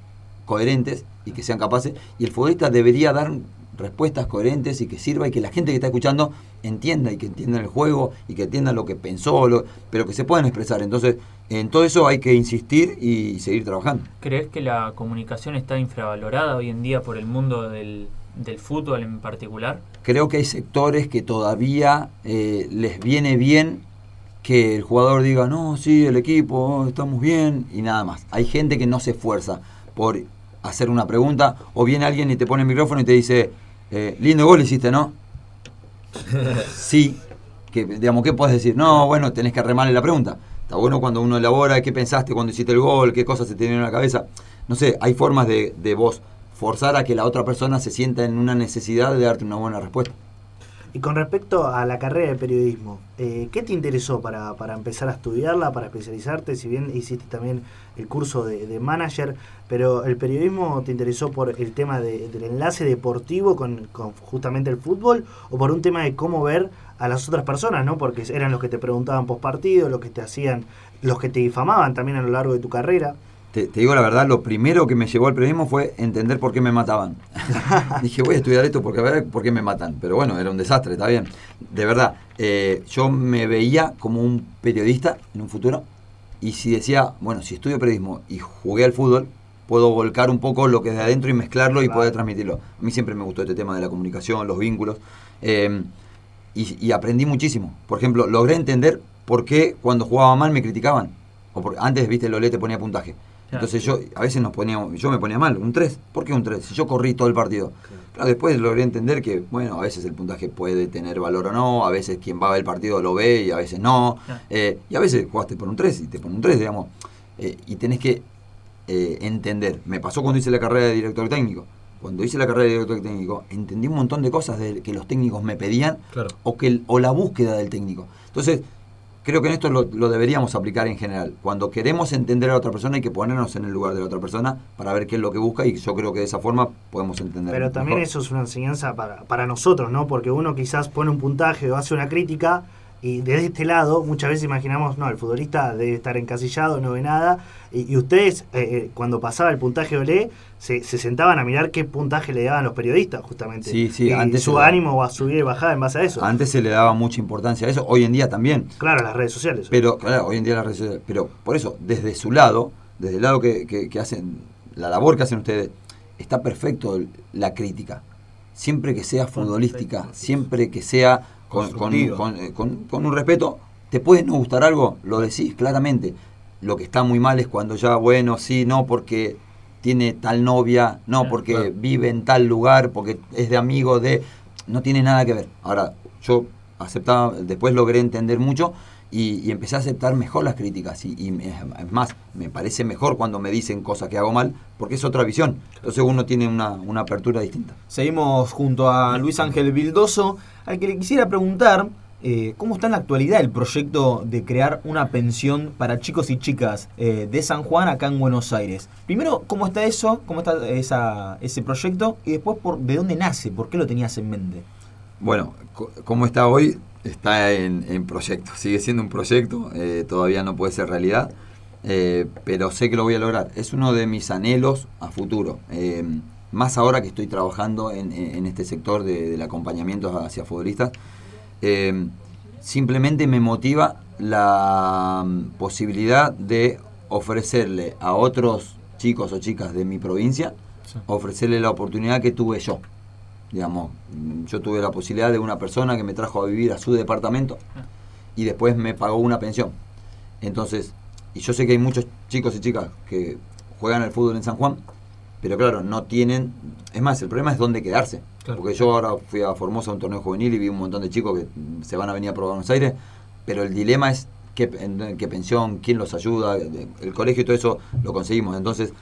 coherentes y que sean capaces y el futbolista debería dar respuestas coherentes y que sirva y que la gente que está escuchando entienda y que entienda el juego y que entienda lo que pensó, lo- pero que se puedan expresar. Entonces, en todo eso hay que insistir y seguir trabajando. ¿Crees que la comunicación está infravalorada hoy en día por el mundo del, del fútbol en particular? Creo que hay sectores que todavía eh, les viene bien que el jugador diga, no, sí, el equipo, oh, estamos bien, y nada más. Hay gente que no se esfuerza por hacer una pregunta, o viene alguien y te pone el micrófono y te dice, eh, lindo gol hiciste, ¿no? [LAUGHS] sí, que, digamos, ¿qué puedes decir? No, bueno, tenés que remarle la pregunta. Está bueno cuando uno elabora qué pensaste cuando hiciste el gol, qué cosas se te vinieron a la cabeza. No sé, hay formas de, de vos forzar a que la otra persona se sienta en una necesidad de darte una buena respuesta. Y con respecto a la carrera de periodismo, eh, ¿qué te interesó para, para empezar a estudiarla, para especializarte? Si bien hiciste también el curso de, de manager, pero el periodismo te interesó por el tema de- del enlace deportivo con, con justamente el fútbol o por un tema de cómo ver a las otras personas, ¿no? Porque eran los que te preguntaban post partido, los que te hacían, los que te difamaban también a lo largo de tu carrera. Te, te digo la verdad, lo primero que me llevó al periodismo fue entender por qué me mataban. [LAUGHS] Dije, voy a estudiar esto porque a ver por qué me matan. Pero bueno, era un desastre, está bien. De verdad, eh, yo me veía como un periodista en un futuro. Y si decía, bueno, si estudio periodismo y jugué al fútbol, puedo volcar un poco lo que es de adentro y mezclarlo y Claro. poder transmitirlo. A mí siempre me gustó este tema de la comunicación, los vínculos. eh, y, y aprendí muchísimo. Por ejemplo, logré entender por qué cuando jugaba mal me criticaban. O por- antes, viste, Lolé te ponía puntaje. Claro. Entonces yo a veces nos poníamos, yo me ponía mal, un 3. ¿Por qué un 3? Si yo corrí todo el partido. Claro, después logré entender que, bueno, a veces el puntaje puede tener valor o no, a veces quien va a ver el partido lo ve y a veces no. Claro. Eh, y a veces jugaste por un 3 y te pone un 3, digamos. Eh, y tenés que eh, entender. Me pasó cuando hice la carrera de director técnico. Cuando hice la carrera de director técnico, entendí un montón de cosas de, que los técnicos me pedían Claro. o, que, o la búsqueda del técnico. Entonces, creo que en esto lo, lo deberíamos aplicar en general. Cuando queremos entender a la otra persona hay que ponernos en el lugar de la otra persona para ver qué es lo que busca y yo creo que de esa forma podemos entender. Pero también mejor. eso es una enseñanza para, para nosotros, ¿no? Porque uno quizás pone un puntaje o hace una crítica y desde este lado muchas veces imaginamos, no, el futbolista debe estar encasillado, no ve nada. Y, y ustedes, eh, eh, cuando pasaba el puntaje Olé, se, se sentaban a mirar qué puntaje le daban los periodistas, justamente. Sí, sí, y antes su ánimo va a subir y bajar en base a eso. Antes se le daba mucha importancia a eso, hoy en día también. Claro, las redes sociales. Pero, claro, hoy en día las redes sociales. Pero por eso, desde su lado, desde el lado que, que- que hacen, la labor que hacen ustedes, está perfecto la crítica. Siempre que sea futbolística, siempre que sea con, con- Constructiva. con- eh, con- con un respeto, te puede no gustar algo, lo decís claramente. Lo que está muy mal es cuando ya, bueno, sí, no, porque tiene tal novia, no, porque claro. vive en tal lugar, porque es de amigo de... No tiene nada que ver. Ahora, yo aceptaba, después logré entender mucho y, y empecé a aceptar mejor las críticas. Y, y me- es más, me parece mejor cuando me dicen cosas que hago mal, porque es otra visión. Entonces uno tiene una, una apertura distinta. Seguimos junto a Luis Ángel Vildoso, al que le quisiera preguntar eh, cómo está en la actualidad el proyecto de crear una pensión para chicos y chicas eh, de San Juan acá en Buenos Aires. Primero, ¿cómo está eso? ¿Cómo está esa, ese proyecto? Y después, por, ¿de dónde nace? ¿Por qué lo tenías en mente? Bueno, ¿cómo está hoy? Está en, en proyecto, sigue siendo un proyecto, eh, todavía no puede ser realidad, eh, pero sé que lo voy a lograr. Es uno de mis anhelos a futuro, eh, más ahora que estoy trabajando en, en- este sector de- del acompañamiento hacia futbolistas. simplemente me motiva la posibilidad de ofrecerle a otros chicos o chicas de mi provincia, ofrecerle la oportunidad que tuve yo digamos, yo tuve la posibilidad de una persona que me trajo a vivir a su departamento y después me pagó una pensión. Entonces, y yo sé que hay muchos chicos y chicas que juegan al fútbol en San Juan, pero claro, no tienen, es más, el problema es dónde quedarse. Claro. Porque yo ahora fui a Formosa a un torneo juvenil y vi un montón de chicos que se van a venir a probar a Buenos Aires, pero el dilema es qué, qué pensión, quién los ayuda, el colegio y todo eso lo conseguimos. Entonces,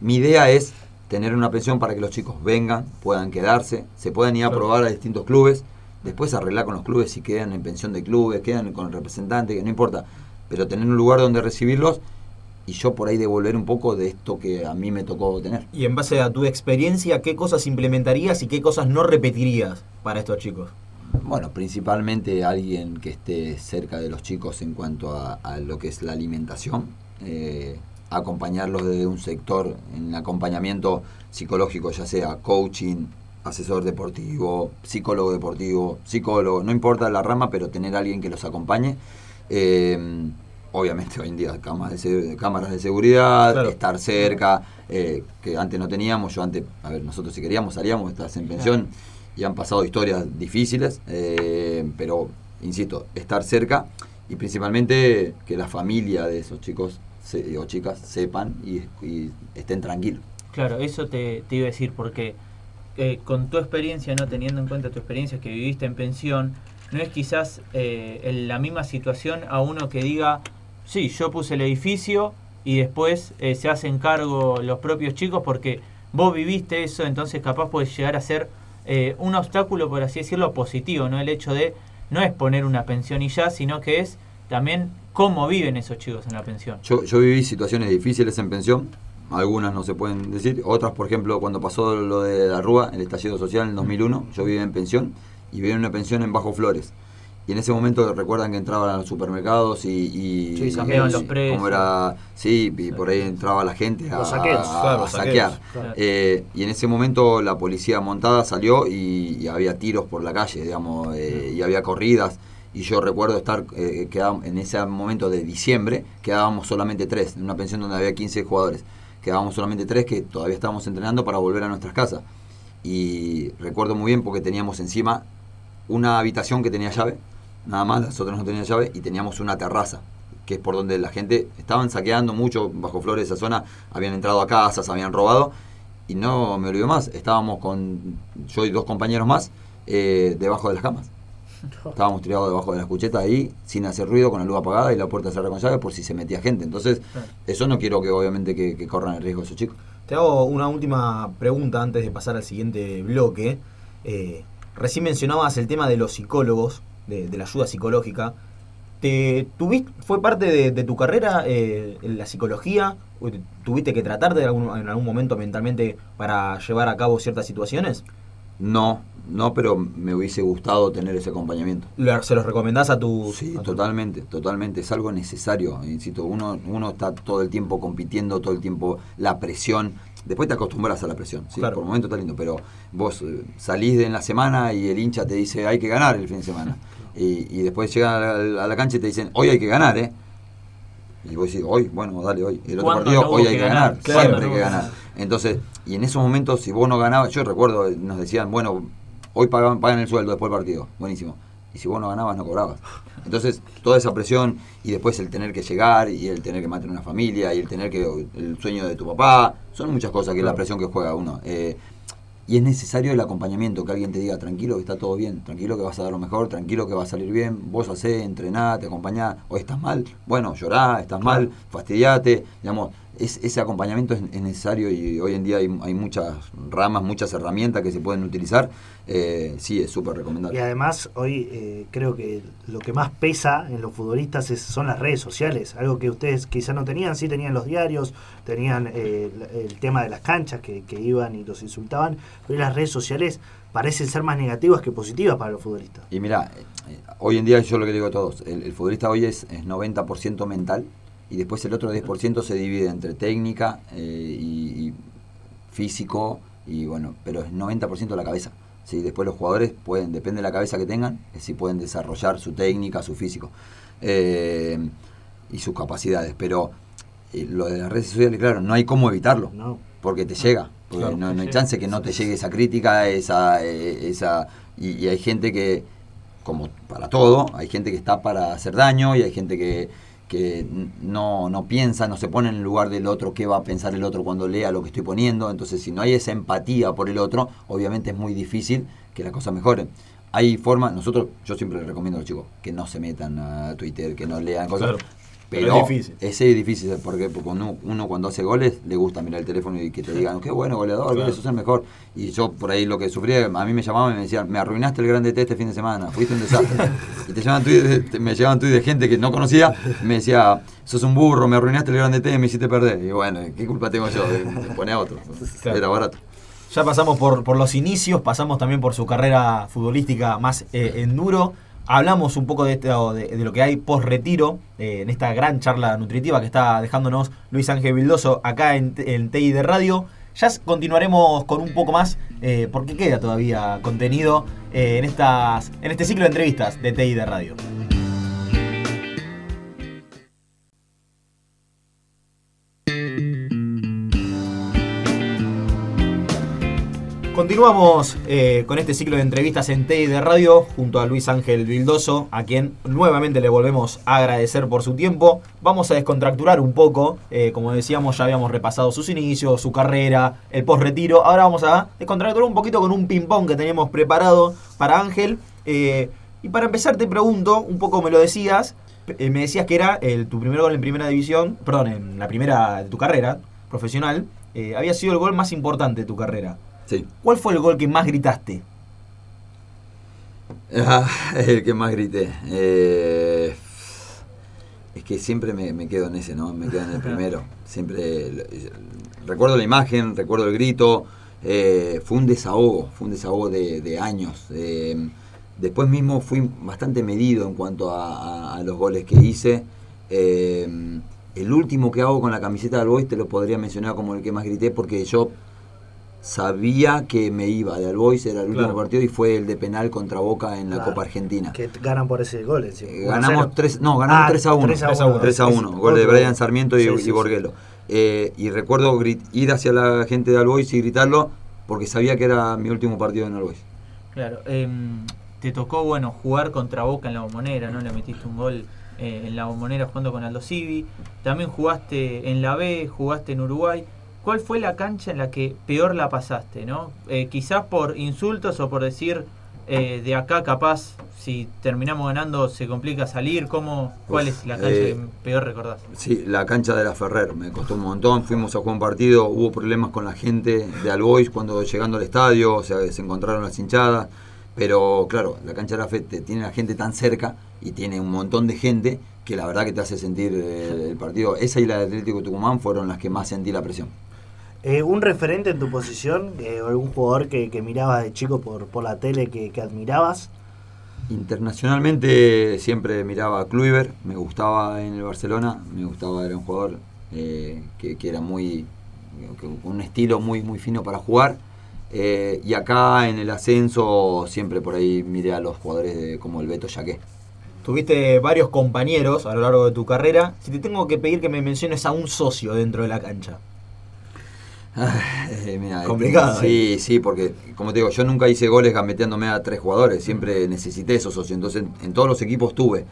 mi idea es tener una pensión para que los chicos vengan, puedan quedarse, se puedan ir a probar a distintos clubes, después arreglar con los clubes si quedan en pensión de clubes, quedan con el representante, que no importa. pero tener un lugar donde recibirlos y yo por ahí devolver un poco de esto que a mí me tocó tener. Y en base a tu experiencia, ¿qué cosas implementarías y qué cosas no repetirías para estos chicos? Bueno, principalmente alguien que esté cerca de los chicos en cuanto a, a lo que es la alimentación, eh, acompañarlos desde un sector en acompañamiento psicológico, ya sea coaching, asesor deportivo, psicólogo deportivo, psicólogo, no importa la rama, pero tener alguien que los acompañe. Eh, obviamente hoy en día cámaras de, cámaras de seguridad, Claro. estar cerca, eh, que antes no teníamos, yo antes, a ver, nosotros si queríamos salíamos, estás en pensión y han pasado historias difíciles, eh, pero insisto, estar cerca y principalmente que la familia de esos chicos o chicas sepan y, y estén tranquilos. Claro, eso te, te iba a decir, porque eh, con tu experiencia, no teniendo en cuenta tu experiencia que viviste en pensión, no es quizás eh, en la misma situación a uno que diga, sí, yo puse el edificio y después eh, se hacen cargo los propios chicos porque vos viviste eso, entonces capaz puedes llegar a ser eh, un obstáculo, por así decirlo, positivo, ¿no? El hecho de no es poner una pensión y ya, sino que es también cómo viven esos chicos en la pensión. Yo, yo viví situaciones difíciles en pensión, algunas no se pueden decir, otras, por ejemplo, cuando pasó lo de la Rúa, el estallido social en el 2001, yo vivía en pensión y vivía en una pensión en Bajo Flores. Y en ese momento recuerdan que entraban a los supermercados y, y, Sí, saqueaban los precios. como era, sí, y por ahí entraba la gente a, Los saqueos, a- claro, a saqueos, saquear. claro. Eh, y en ese momento la policía montada salió y, y había tiros por la calle, digamos, eh, y había corridas. Y yo recuerdo estar, eh, en ese momento de diciembre, quedábamos solamente tres, en una pensión donde había 15 jugadores. Quedábamos solamente tres que todavía estábamos entrenando para volver a nuestras casas. Y recuerdo muy bien porque teníamos encima una habitación que tenía llave, nada más, las otras no tenían llave, y teníamos una terraza, que es por donde la gente estaban saqueando mucho bajo flores esa zona, habían entrado a casas, habían robado, y no me olvido más, estábamos con yo y dos compañeros más eh, debajo de las camas. Estábamos tirados debajo de las cuchetas ahí, sin hacer ruido, con la luz apagada y la puerta cerrada con llave por si se metía gente. Entonces, eso no quiero que obviamente que, que corran el riesgo esos chicos. Te hago una última pregunta antes de pasar al siguiente bloque. Eh, recién mencionabas el tema de los psicólogos, de, de la ayuda psicológica. ¿Te, tuviste, ¿Fue parte de, de tu carrera eh, en la psicología? ¿O te- ¿Tuviste que tratarte de algún- en algún momento mentalmente para llevar a cabo ciertas situaciones? No, no, pero me hubiese gustado tener ese acompañamiento. ¿Lo- ¿Se los recomendás a tu...? Sí, a tu- totalmente, totalmente. Es algo necesario. Insisto, uno, uno está todo el tiempo compitiendo, todo el tiempo la presión. Después te acostumbras a la presión. ¿sí? Claro. Por momentos está lindo, pero vos eh, salís de en la semana y el hincha te dice hay que ganar el fin de semana. [LAUGHS] Y, y después llegan a la, a la cancha y te dicen hoy hay que ganar, ¿eh? Y vos decís, hoy, bueno, dale hoy. Y el otro ¿Cuándo partido, no hoy hay que ganar? ganar. Claro, Siempre hay que ganar. Entonces, y en esos momentos, si vos no ganabas, yo recuerdo, nos decían, bueno, hoy pagan, pagan el sueldo después del partido. Buenísimo. Y si vos no ganabas, no cobrabas. Entonces, toda esa presión y después el tener que llegar y el tener que mantener una familia y el tener que el sueño de tu papá, son muchas cosas que es la presión que juega uno. Eh, y es necesario el acompañamiento, que alguien te diga, tranquilo que está todo bien, tranquilo que vas a dar lo mejor, tranquilo que va a salir bien, vos hacés, entrená, te acompañá, o estás mal, bueno, llorá, estás mal, fastidiate, digamos, es, ese acompañamiento es, es necesario y hoy en día hay, hay muchas ramas, muchas herramientas que se pueden utilizar, eh, sí, es súper Y recomendable. además, hoy eh, creo que lo que más pesa en los futbolistas es- son las redes sociales. Algo que ustedes quizás no tenían, sí tenían los diarios, tenían eh, el, el tema de las canchas que, que iban y los insultaban, pero las redes sociales parecen ser más negativas que positivas para los futbolistas. Y mira, eh, hoy en día yo lo que digo a todos, el, el futbolista hoy es, es 90% mental y después el otro 10% se divide entre técnica eh, y, y físico y bueno, pero es 90% la cabeza. ¿sí? Después los jugadores pueden, depende de la cabeza que tengan, si pueden desarrollar su técnica, su físico eh, y sus capacidades. Pero eh, lo de las redes sociales, claro, no hay cómo evitarlo ¿no? porque te llega. Porque Claro. no, no hay chance que no te llegue esa crítica, esa, eh, esa y, y hay gente que, como para todo, hay gente que está para hacer daño y hay gente que, que no, no piensa, no se pone en el lugar del otro, qué va a pensar el otro cuando lea lo que estoy poniendo. Entonces, si no hay esa empatía por el otro, obviamente es muy difícil que las cosas mejoren. hay formas, nosotros, yo siempre les recomiendo a los chicos que no se metan a Twitter, que no lean cosas. Pero, Pero es difícil. Es difícil, porque uno, uno cuando hace goles le gusta mirar el teléfono y que te digan, qué bueno goleador, Claro. que sos el mejor. Y yo por ahí lo que sufría, a mí me llamaban y me decían, me arruinaste el grande T este fin de semana, fuiste un desastre. [LAUGHS] y te de- te- me llevaban tweets de gente que no conocía, me decía, sos un burro, me arruinaste el grande T, me hiciste perder. Y bueno, ¿qué culpa tengo yo? de poner a otro. Claro. Era barato. Ya pasamos por, por los inicios, pasamos también por su carrera futbolística más eh, enduro. Hablamos un poco de, esto, de, de lo que hay post retiro, eh, en esta gran charla nutritiva que está dejándonos Luis Ángel Vildoso acá en, en TI de Radio. Ya continuaremos con un poco más, eh, porque queda todavía contenido eh, en, estas, en este ciclo de entrevistas de TI de Radio. Continuamos eh, con este ciclo de entrevistas en TI de Radio junto a Luis Ángel Vildoso, a quien nuevamente le volvemos a agradecer por su tiempo. Vamos a descontracturar un poco, eh, como decíamos, ya habíamos repasado sus inicios, su carrera, el post-retiro. Ahora vamos a descontracturar un poquito con un ping-pong que teníamos preparado para Ángel. Eh, y para empezar, te pregunto, un poco me lo decías, me decías que era el, tu primer gol en primera división, perdón, en la primera de tu carrera profesional. había sido el gol más importante de tu carrera. Sí. ¿Cuál fue el gol que más gritaste? Ah, el que más grité. Eh, es que siempre me, me quedo en ese, ¿no? Me quedo en el [LAUGHS] primero. Siempre recuerdo la imagen, recuerdo el grito. eh, fue un desahogo, fue un desahogo de, de años. eh, después mismo fui bastante medido en cuanto a, a- a los goles que hice. eh, el último que hago con la camiseta del Boys te lo podría mencionar como el que más grité porque yo sabía que me iba de Albois, era el último Claro. partido y fue el de penal contra Boca en la Claro. Copa Argentina. Que ganan por ese gol. encima. Eh, 1 a ganamos 0. 3, no, ganamos Ah, 3 a 1. 3 a 1. 3 a 1, Es gol de Brian Sarmiento y, Sí, y sí. Borguelo. Eh, y recuerdo grit- ir hacia la gente de Albois y gritarlo porque sabía que era mi último partido en Albois. Claro, em, te tocó bueno jugar contra Boca en la bombonera, ¿no? Le metiste un gol eh, en la bombonera jugando con Aldo Civi. También jugaste en la B, jugaste en Uruguay. ¿Cuál fue la cancha en la que peor la pasaste, no? Eh, quizás por insultos o por decir eh, de acá capaz si terminamos ganando se complica salir. ¿Cómo, ¿Cuál Uf, es la cancha eh, que peor recordás? Sí, la cancha de la Ferrer me costó un montón. Fuimos a jugar un partido, hubo problemas con la gente de Albois cuando llegando al estadio, o sea, se encontraron las hinchadas. Pero claro, la cancha de la FE te- tiene la gente tan cerca y tiene un montón de gente que la verdad que te hace sentir eh, el partido. Esa y la de Atlético Tucumán fueron las que más sentí la presión. Eh, ¿Un referente en tu posición? Eh, ¿Algún jugador que, que mirabas de chico por, por la tele que, que admirabas? Internacionalmente siempre miraba a Kluivert, me gustaba en el Barcelona, me gustaba, era un jugador eh, que, que era muy, con un estilo muy, muy fino para jugar. Eh, y acá en el ascenso siempre por ahí miré a los jugadores de- como el Beto Yaqué. Tuviste varios compañeros a lo largo de tu carrera. Si te tengo que pedir que me menciones a un socio dentro de la cancha. Ah, eh, mira, Complicado, Sí, sí, porque como te digo, yo nunca hice goles gambeteándome a tres jugadores, siempre necesité esos socios. Entonces, en, todos los equipos tuve.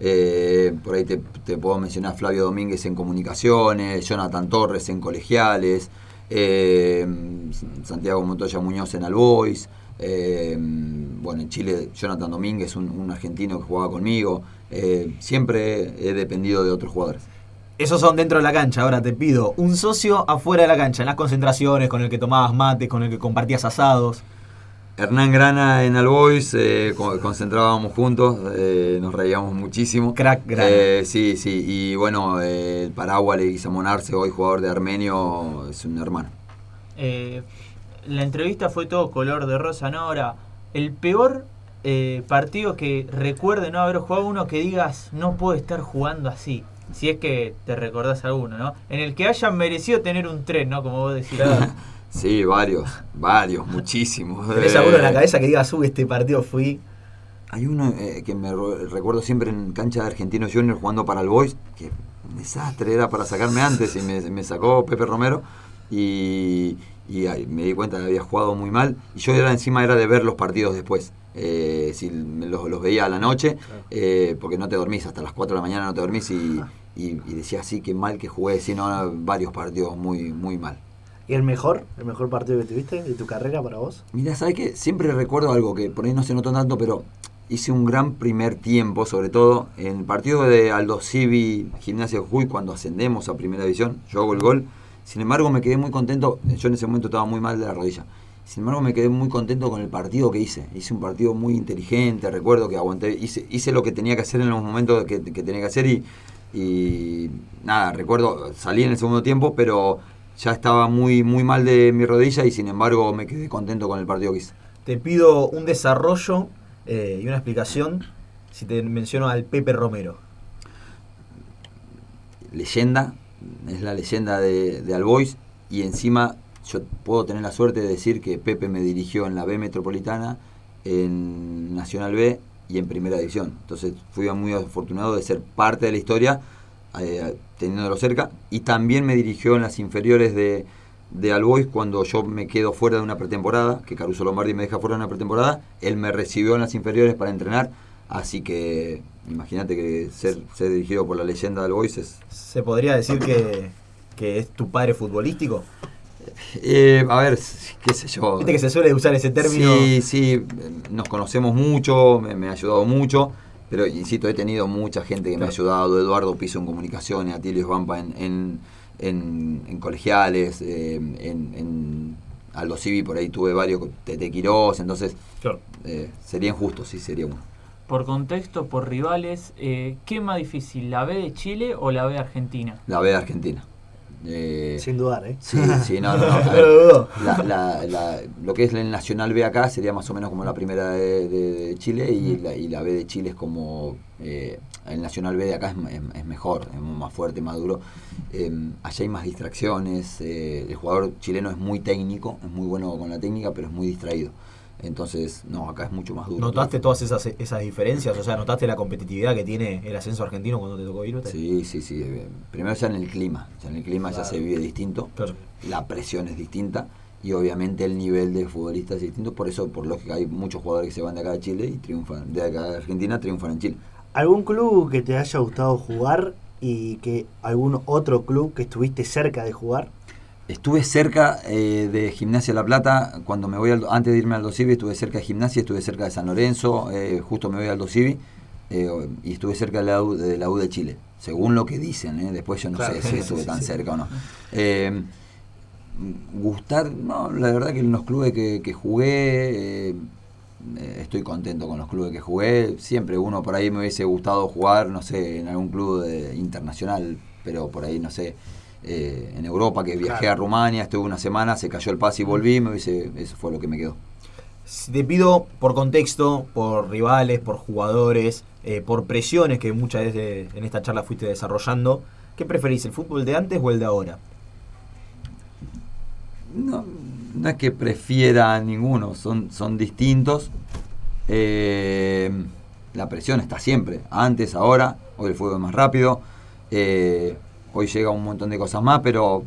Eh, por ahí te, te puedo mencionar Flavio Domínguez en comunicaciones, Jonathan Torres en colegiales, eh, Santiago Montoya Muñoz en Albois. eh, bueno, en Chile, Jonathan Domínguez, un, un argentino que jugaba conmigo. eh, siempre he dependido de otros jugadores. Esos son dentro de la cancha. Ahora te pido un socio afuera de la cancha, en las concentraciones, con el que tomabas mate, con el que compartías asados. Hernán Grana en Albois, eh, co- concentrábamos juntos, eh, nos reíamos muchísimo. Crack Grana. Eh, sí, sí, y bueno, eh, el Paragua Leguizamón Arce, hoy jugador de Armenio, es un hermano. Eh, la entrevista fue todo color de rosa, ¿no? Ahora, el peor eh, partido que recuerde no haber jugado uno que digas no puedo estar jugando así. Si es que te recordás alguno, ¿no? En el que hayan merecido tener un tren, ¿no? Como vos decís. Sí, varios, varios, muchísimos. ¿Tenés Eh, alguno en la cabeza que digas, uy, este partido fui? Hay uno eh, que me recuerdo siempre en cancha de Argentinos Junior jugando para el Boys, que un desastre era para sacarme antes y me, me sacó Pepe Romero y, y ahí me di cuenta que había jugado muy mal y yo era encima era de ver los partidos después. Eh, si me los, los veía a la noche, eh, porque no te dormís, hasta las 4 de la mañana no te dormís y, y, y decía así que mal que jugué, sino varios partidos muy, muy mal. ¿Y el mejor? ¿El mejor partido que tuviste de tu carrera para vos? Mira, ¿sabes qué? Siempre recuerdo algo que por ahí no se notó tanto, pero hice un gran primer tiempo, sobre todo en el partido de Aldo Civi Gimnasia Jujuy, cuando ascendemos a Primera División, yo hago el gol. Sin embargo, me quedé muy contento, yo en ese momento estaba muy mal de la rodilla. Sin embargo, me quedé muy contento con el partido que hice. Hice un partido muy inteligente, recuerdo que aguanté, hice, hice lo que tenía que hacer en los momentos que, que tenía que hacer y, y nada, recuerdo, salí en el segundo tiempo, pero ya estaba muy, muy mal de mi rodilla y sin embargo me quedé contento con el partido que hice. Te pido un desarrollo eh, y una explicación si te menciono al Pepe Romero. Leyenda, es la leyenda de, de Albois y encima yo puedo tener la suerte de decir que Pepe me dirigió en la B Metropolitana, en Nacional B y en Primera División. Entonces fui muy afortunado de ser parte de la historia eh, teniéndolo cerca, y también me dirigió en las inferiores de, de Albois cuando yo me quedo fuera de una pretemporada, que Caruso Lombardi me deja fuera de una pretemporada, él me recibió en las inferiores para entrenar, así que imagínate que ser, ser dirigido por la leyenda de Albois es... ¿Se podría decir que, que es tu padre futbolístico? Eh, a ver, qué sé yo. Viste que se suele usar ese término. Sí, sí, nos conocemos mucho, me, me ha ayudado mucho. Pero insisto, he tenido mucha gente que me ha ayudado, Eduardo Piso en comunicaciones, Atilio Vampa en, en, en, en colegiales, eh, en, en, Aldo Civi por ahí tuve varios, Tete Quirós, entonces claro. eh, sería injusto, sí, sería uno. Por contexto, por rivales, eh, ¿qué más difícil, la B de Chile o la B de Argentina? La B de Argentina. Eh, Sin dudar, ¿eh? Sí, sí, no, no, no. [LAUGHS] Ver, la, la, la, lo que es el Nacional B acá sería más o menos como la primera de, de, de Chile y la, y la, B de Chile es como. Eh, el Nacional B de acá es, es, es, mejor, es más fuerte, más duro. Eh, allá hay más distracciones. Eh, el jugador chileno es muy técnico, es muy bueno con la técnica, pero es muy distraído. Entonces, no, acá es mucho más duro. ¿Notaste todas esas, esas diferencias? O sea, ¿notaste la competitividad que tiene el ascenso argentino cuando te tocó irte? Sí, sí, sí. Primero ya en el clima. Ya en el clima claro. ya se vive distinto. Claro. La presión es distinta. Y obviamente el nivel de futbolistas es distinto. Por eso, por lógica, hay muchos jugadores que se van de acá de Chile y triunfan. De acá de Argentina triunfan en Chile. ¿Algún club que te haya gustado jugar y que algún otro club que estuviste cerca de jugar? Estuve cerca eh, de Gimnasia La Plata, cuando me voy al, antes de irme al Dosivi, estuve cerca de Gimnasia, estuve cerca de San Lorenzo, eh, justo me voy al Dosivi, eh, y estuve cerca de la, U, de la U de Chile, según lo que dicen, después yo no claro, sé si estuve sí, tan sí. cerca o no. gustar, no, la verdad que en los clubes que, que jugué, estoy contento con los clubes que jugué, siempre uno por ahí me hubiese gustado jugar, no sé, en algún club de, internacional, pero por ahí, no sé, eh, en Europa, que viajé claro. a Rumania, estuve una semana, se cayó el pase y volví, me hubiese, eso fue lo que me quedó. Te pido por contexto, por rivales, por jugadores, eh, por presiones que muchas veces en esta charla fuiste desarrollando, ¿qué preferís, el fútbol de antes o el de ahora? No, no es que prefiera a ninguno, son, son distintos. Eh, la presión está siempre, antes, ahora, hoy el fútbol es más rápido. Eh, hoy llega un montón de cosas más, pero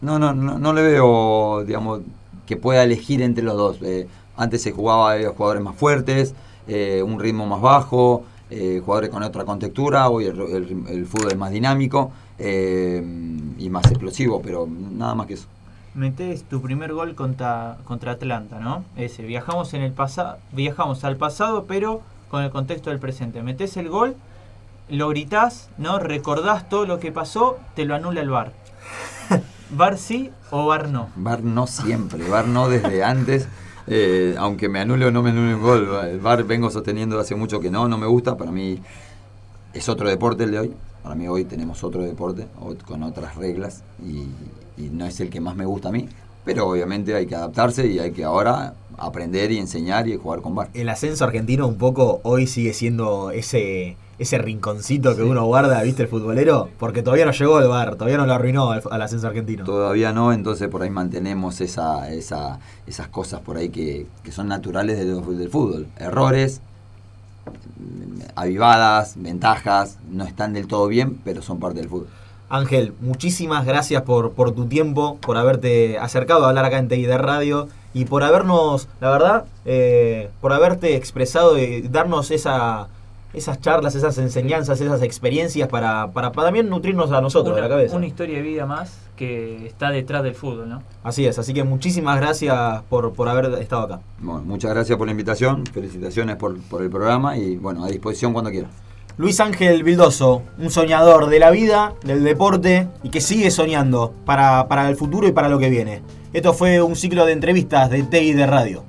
no, no, no, no le veo, digamos, que pueda elegir entre los dos. Eh, antes se jugaba eh, jugadores más fuertes, eh, un ritmo más bajo, eh, jugadores con otra contextura, hoy el, el, el fútbol es más dinámico y más explosivo, pero nada más que eso. Metés tu primer gol contra, contra Atlanta, ¿no? Ese, viajamos en el pasado, viajamos al pasado, pero con el contexto del presente. Metés el gol lo gritás, ¿no? Recordás todo lo que pasó, te lo anula el bar. [LAUGHS] ¿Bar sí o bar no? Bar no siempre, bar no desde antes. Eh, aunque me anule o no me anule un gol, el bar vengo sosteniendo hace mucho que no, no me gusta. Para mí es otro deporte el de hoy. Para mí hoy tenemos otro deporte con otras reglas y, y no es el que más me gusta a mí. Pero obviamente hay que adaptarse y hay que ahora aprender y enseñar y jugar con bar. El ascenso argentino un poco hoy sigue siendo ese ese rinconcito que uno guarda, ¿viste? El futbolero, porque todavía no llegó el bar, todavía no lo arruinó al, al ascenso argentino. Todavía no, entonces por ahí mantenemos esa, esa, esas cosas por ahí que, que son naturales del, del fútbol. Errores, avivadas, ventajas, no están del todo bien, pero son parte del fútbol. Ángel, muchísimas gracias por, por tu tiempo, por haberte acercado a hablar acá en TI de Radio y por habernos, la verdad, eh, por haberte expresado y darnos esa esas charlas, esas enseñanzas, esas experiencias para, para, para también nutrirnos a nosotros de la cabeza. Una historia de vida más que está detrás del fútbol, ¿no? Así es, así que muchísimas gracias por, por haber estado acá. Bueno, muchas gracias por la invitación, felicitaciones por, por el programa y bueno, a disposición cuando quiera. Luis Ángel Vildoso, un soñador de la vida, del deporte y que sigue soñando para, para el futuro y para lo que viene. Esto fue un ciclo de entrevistas de TI de Radio.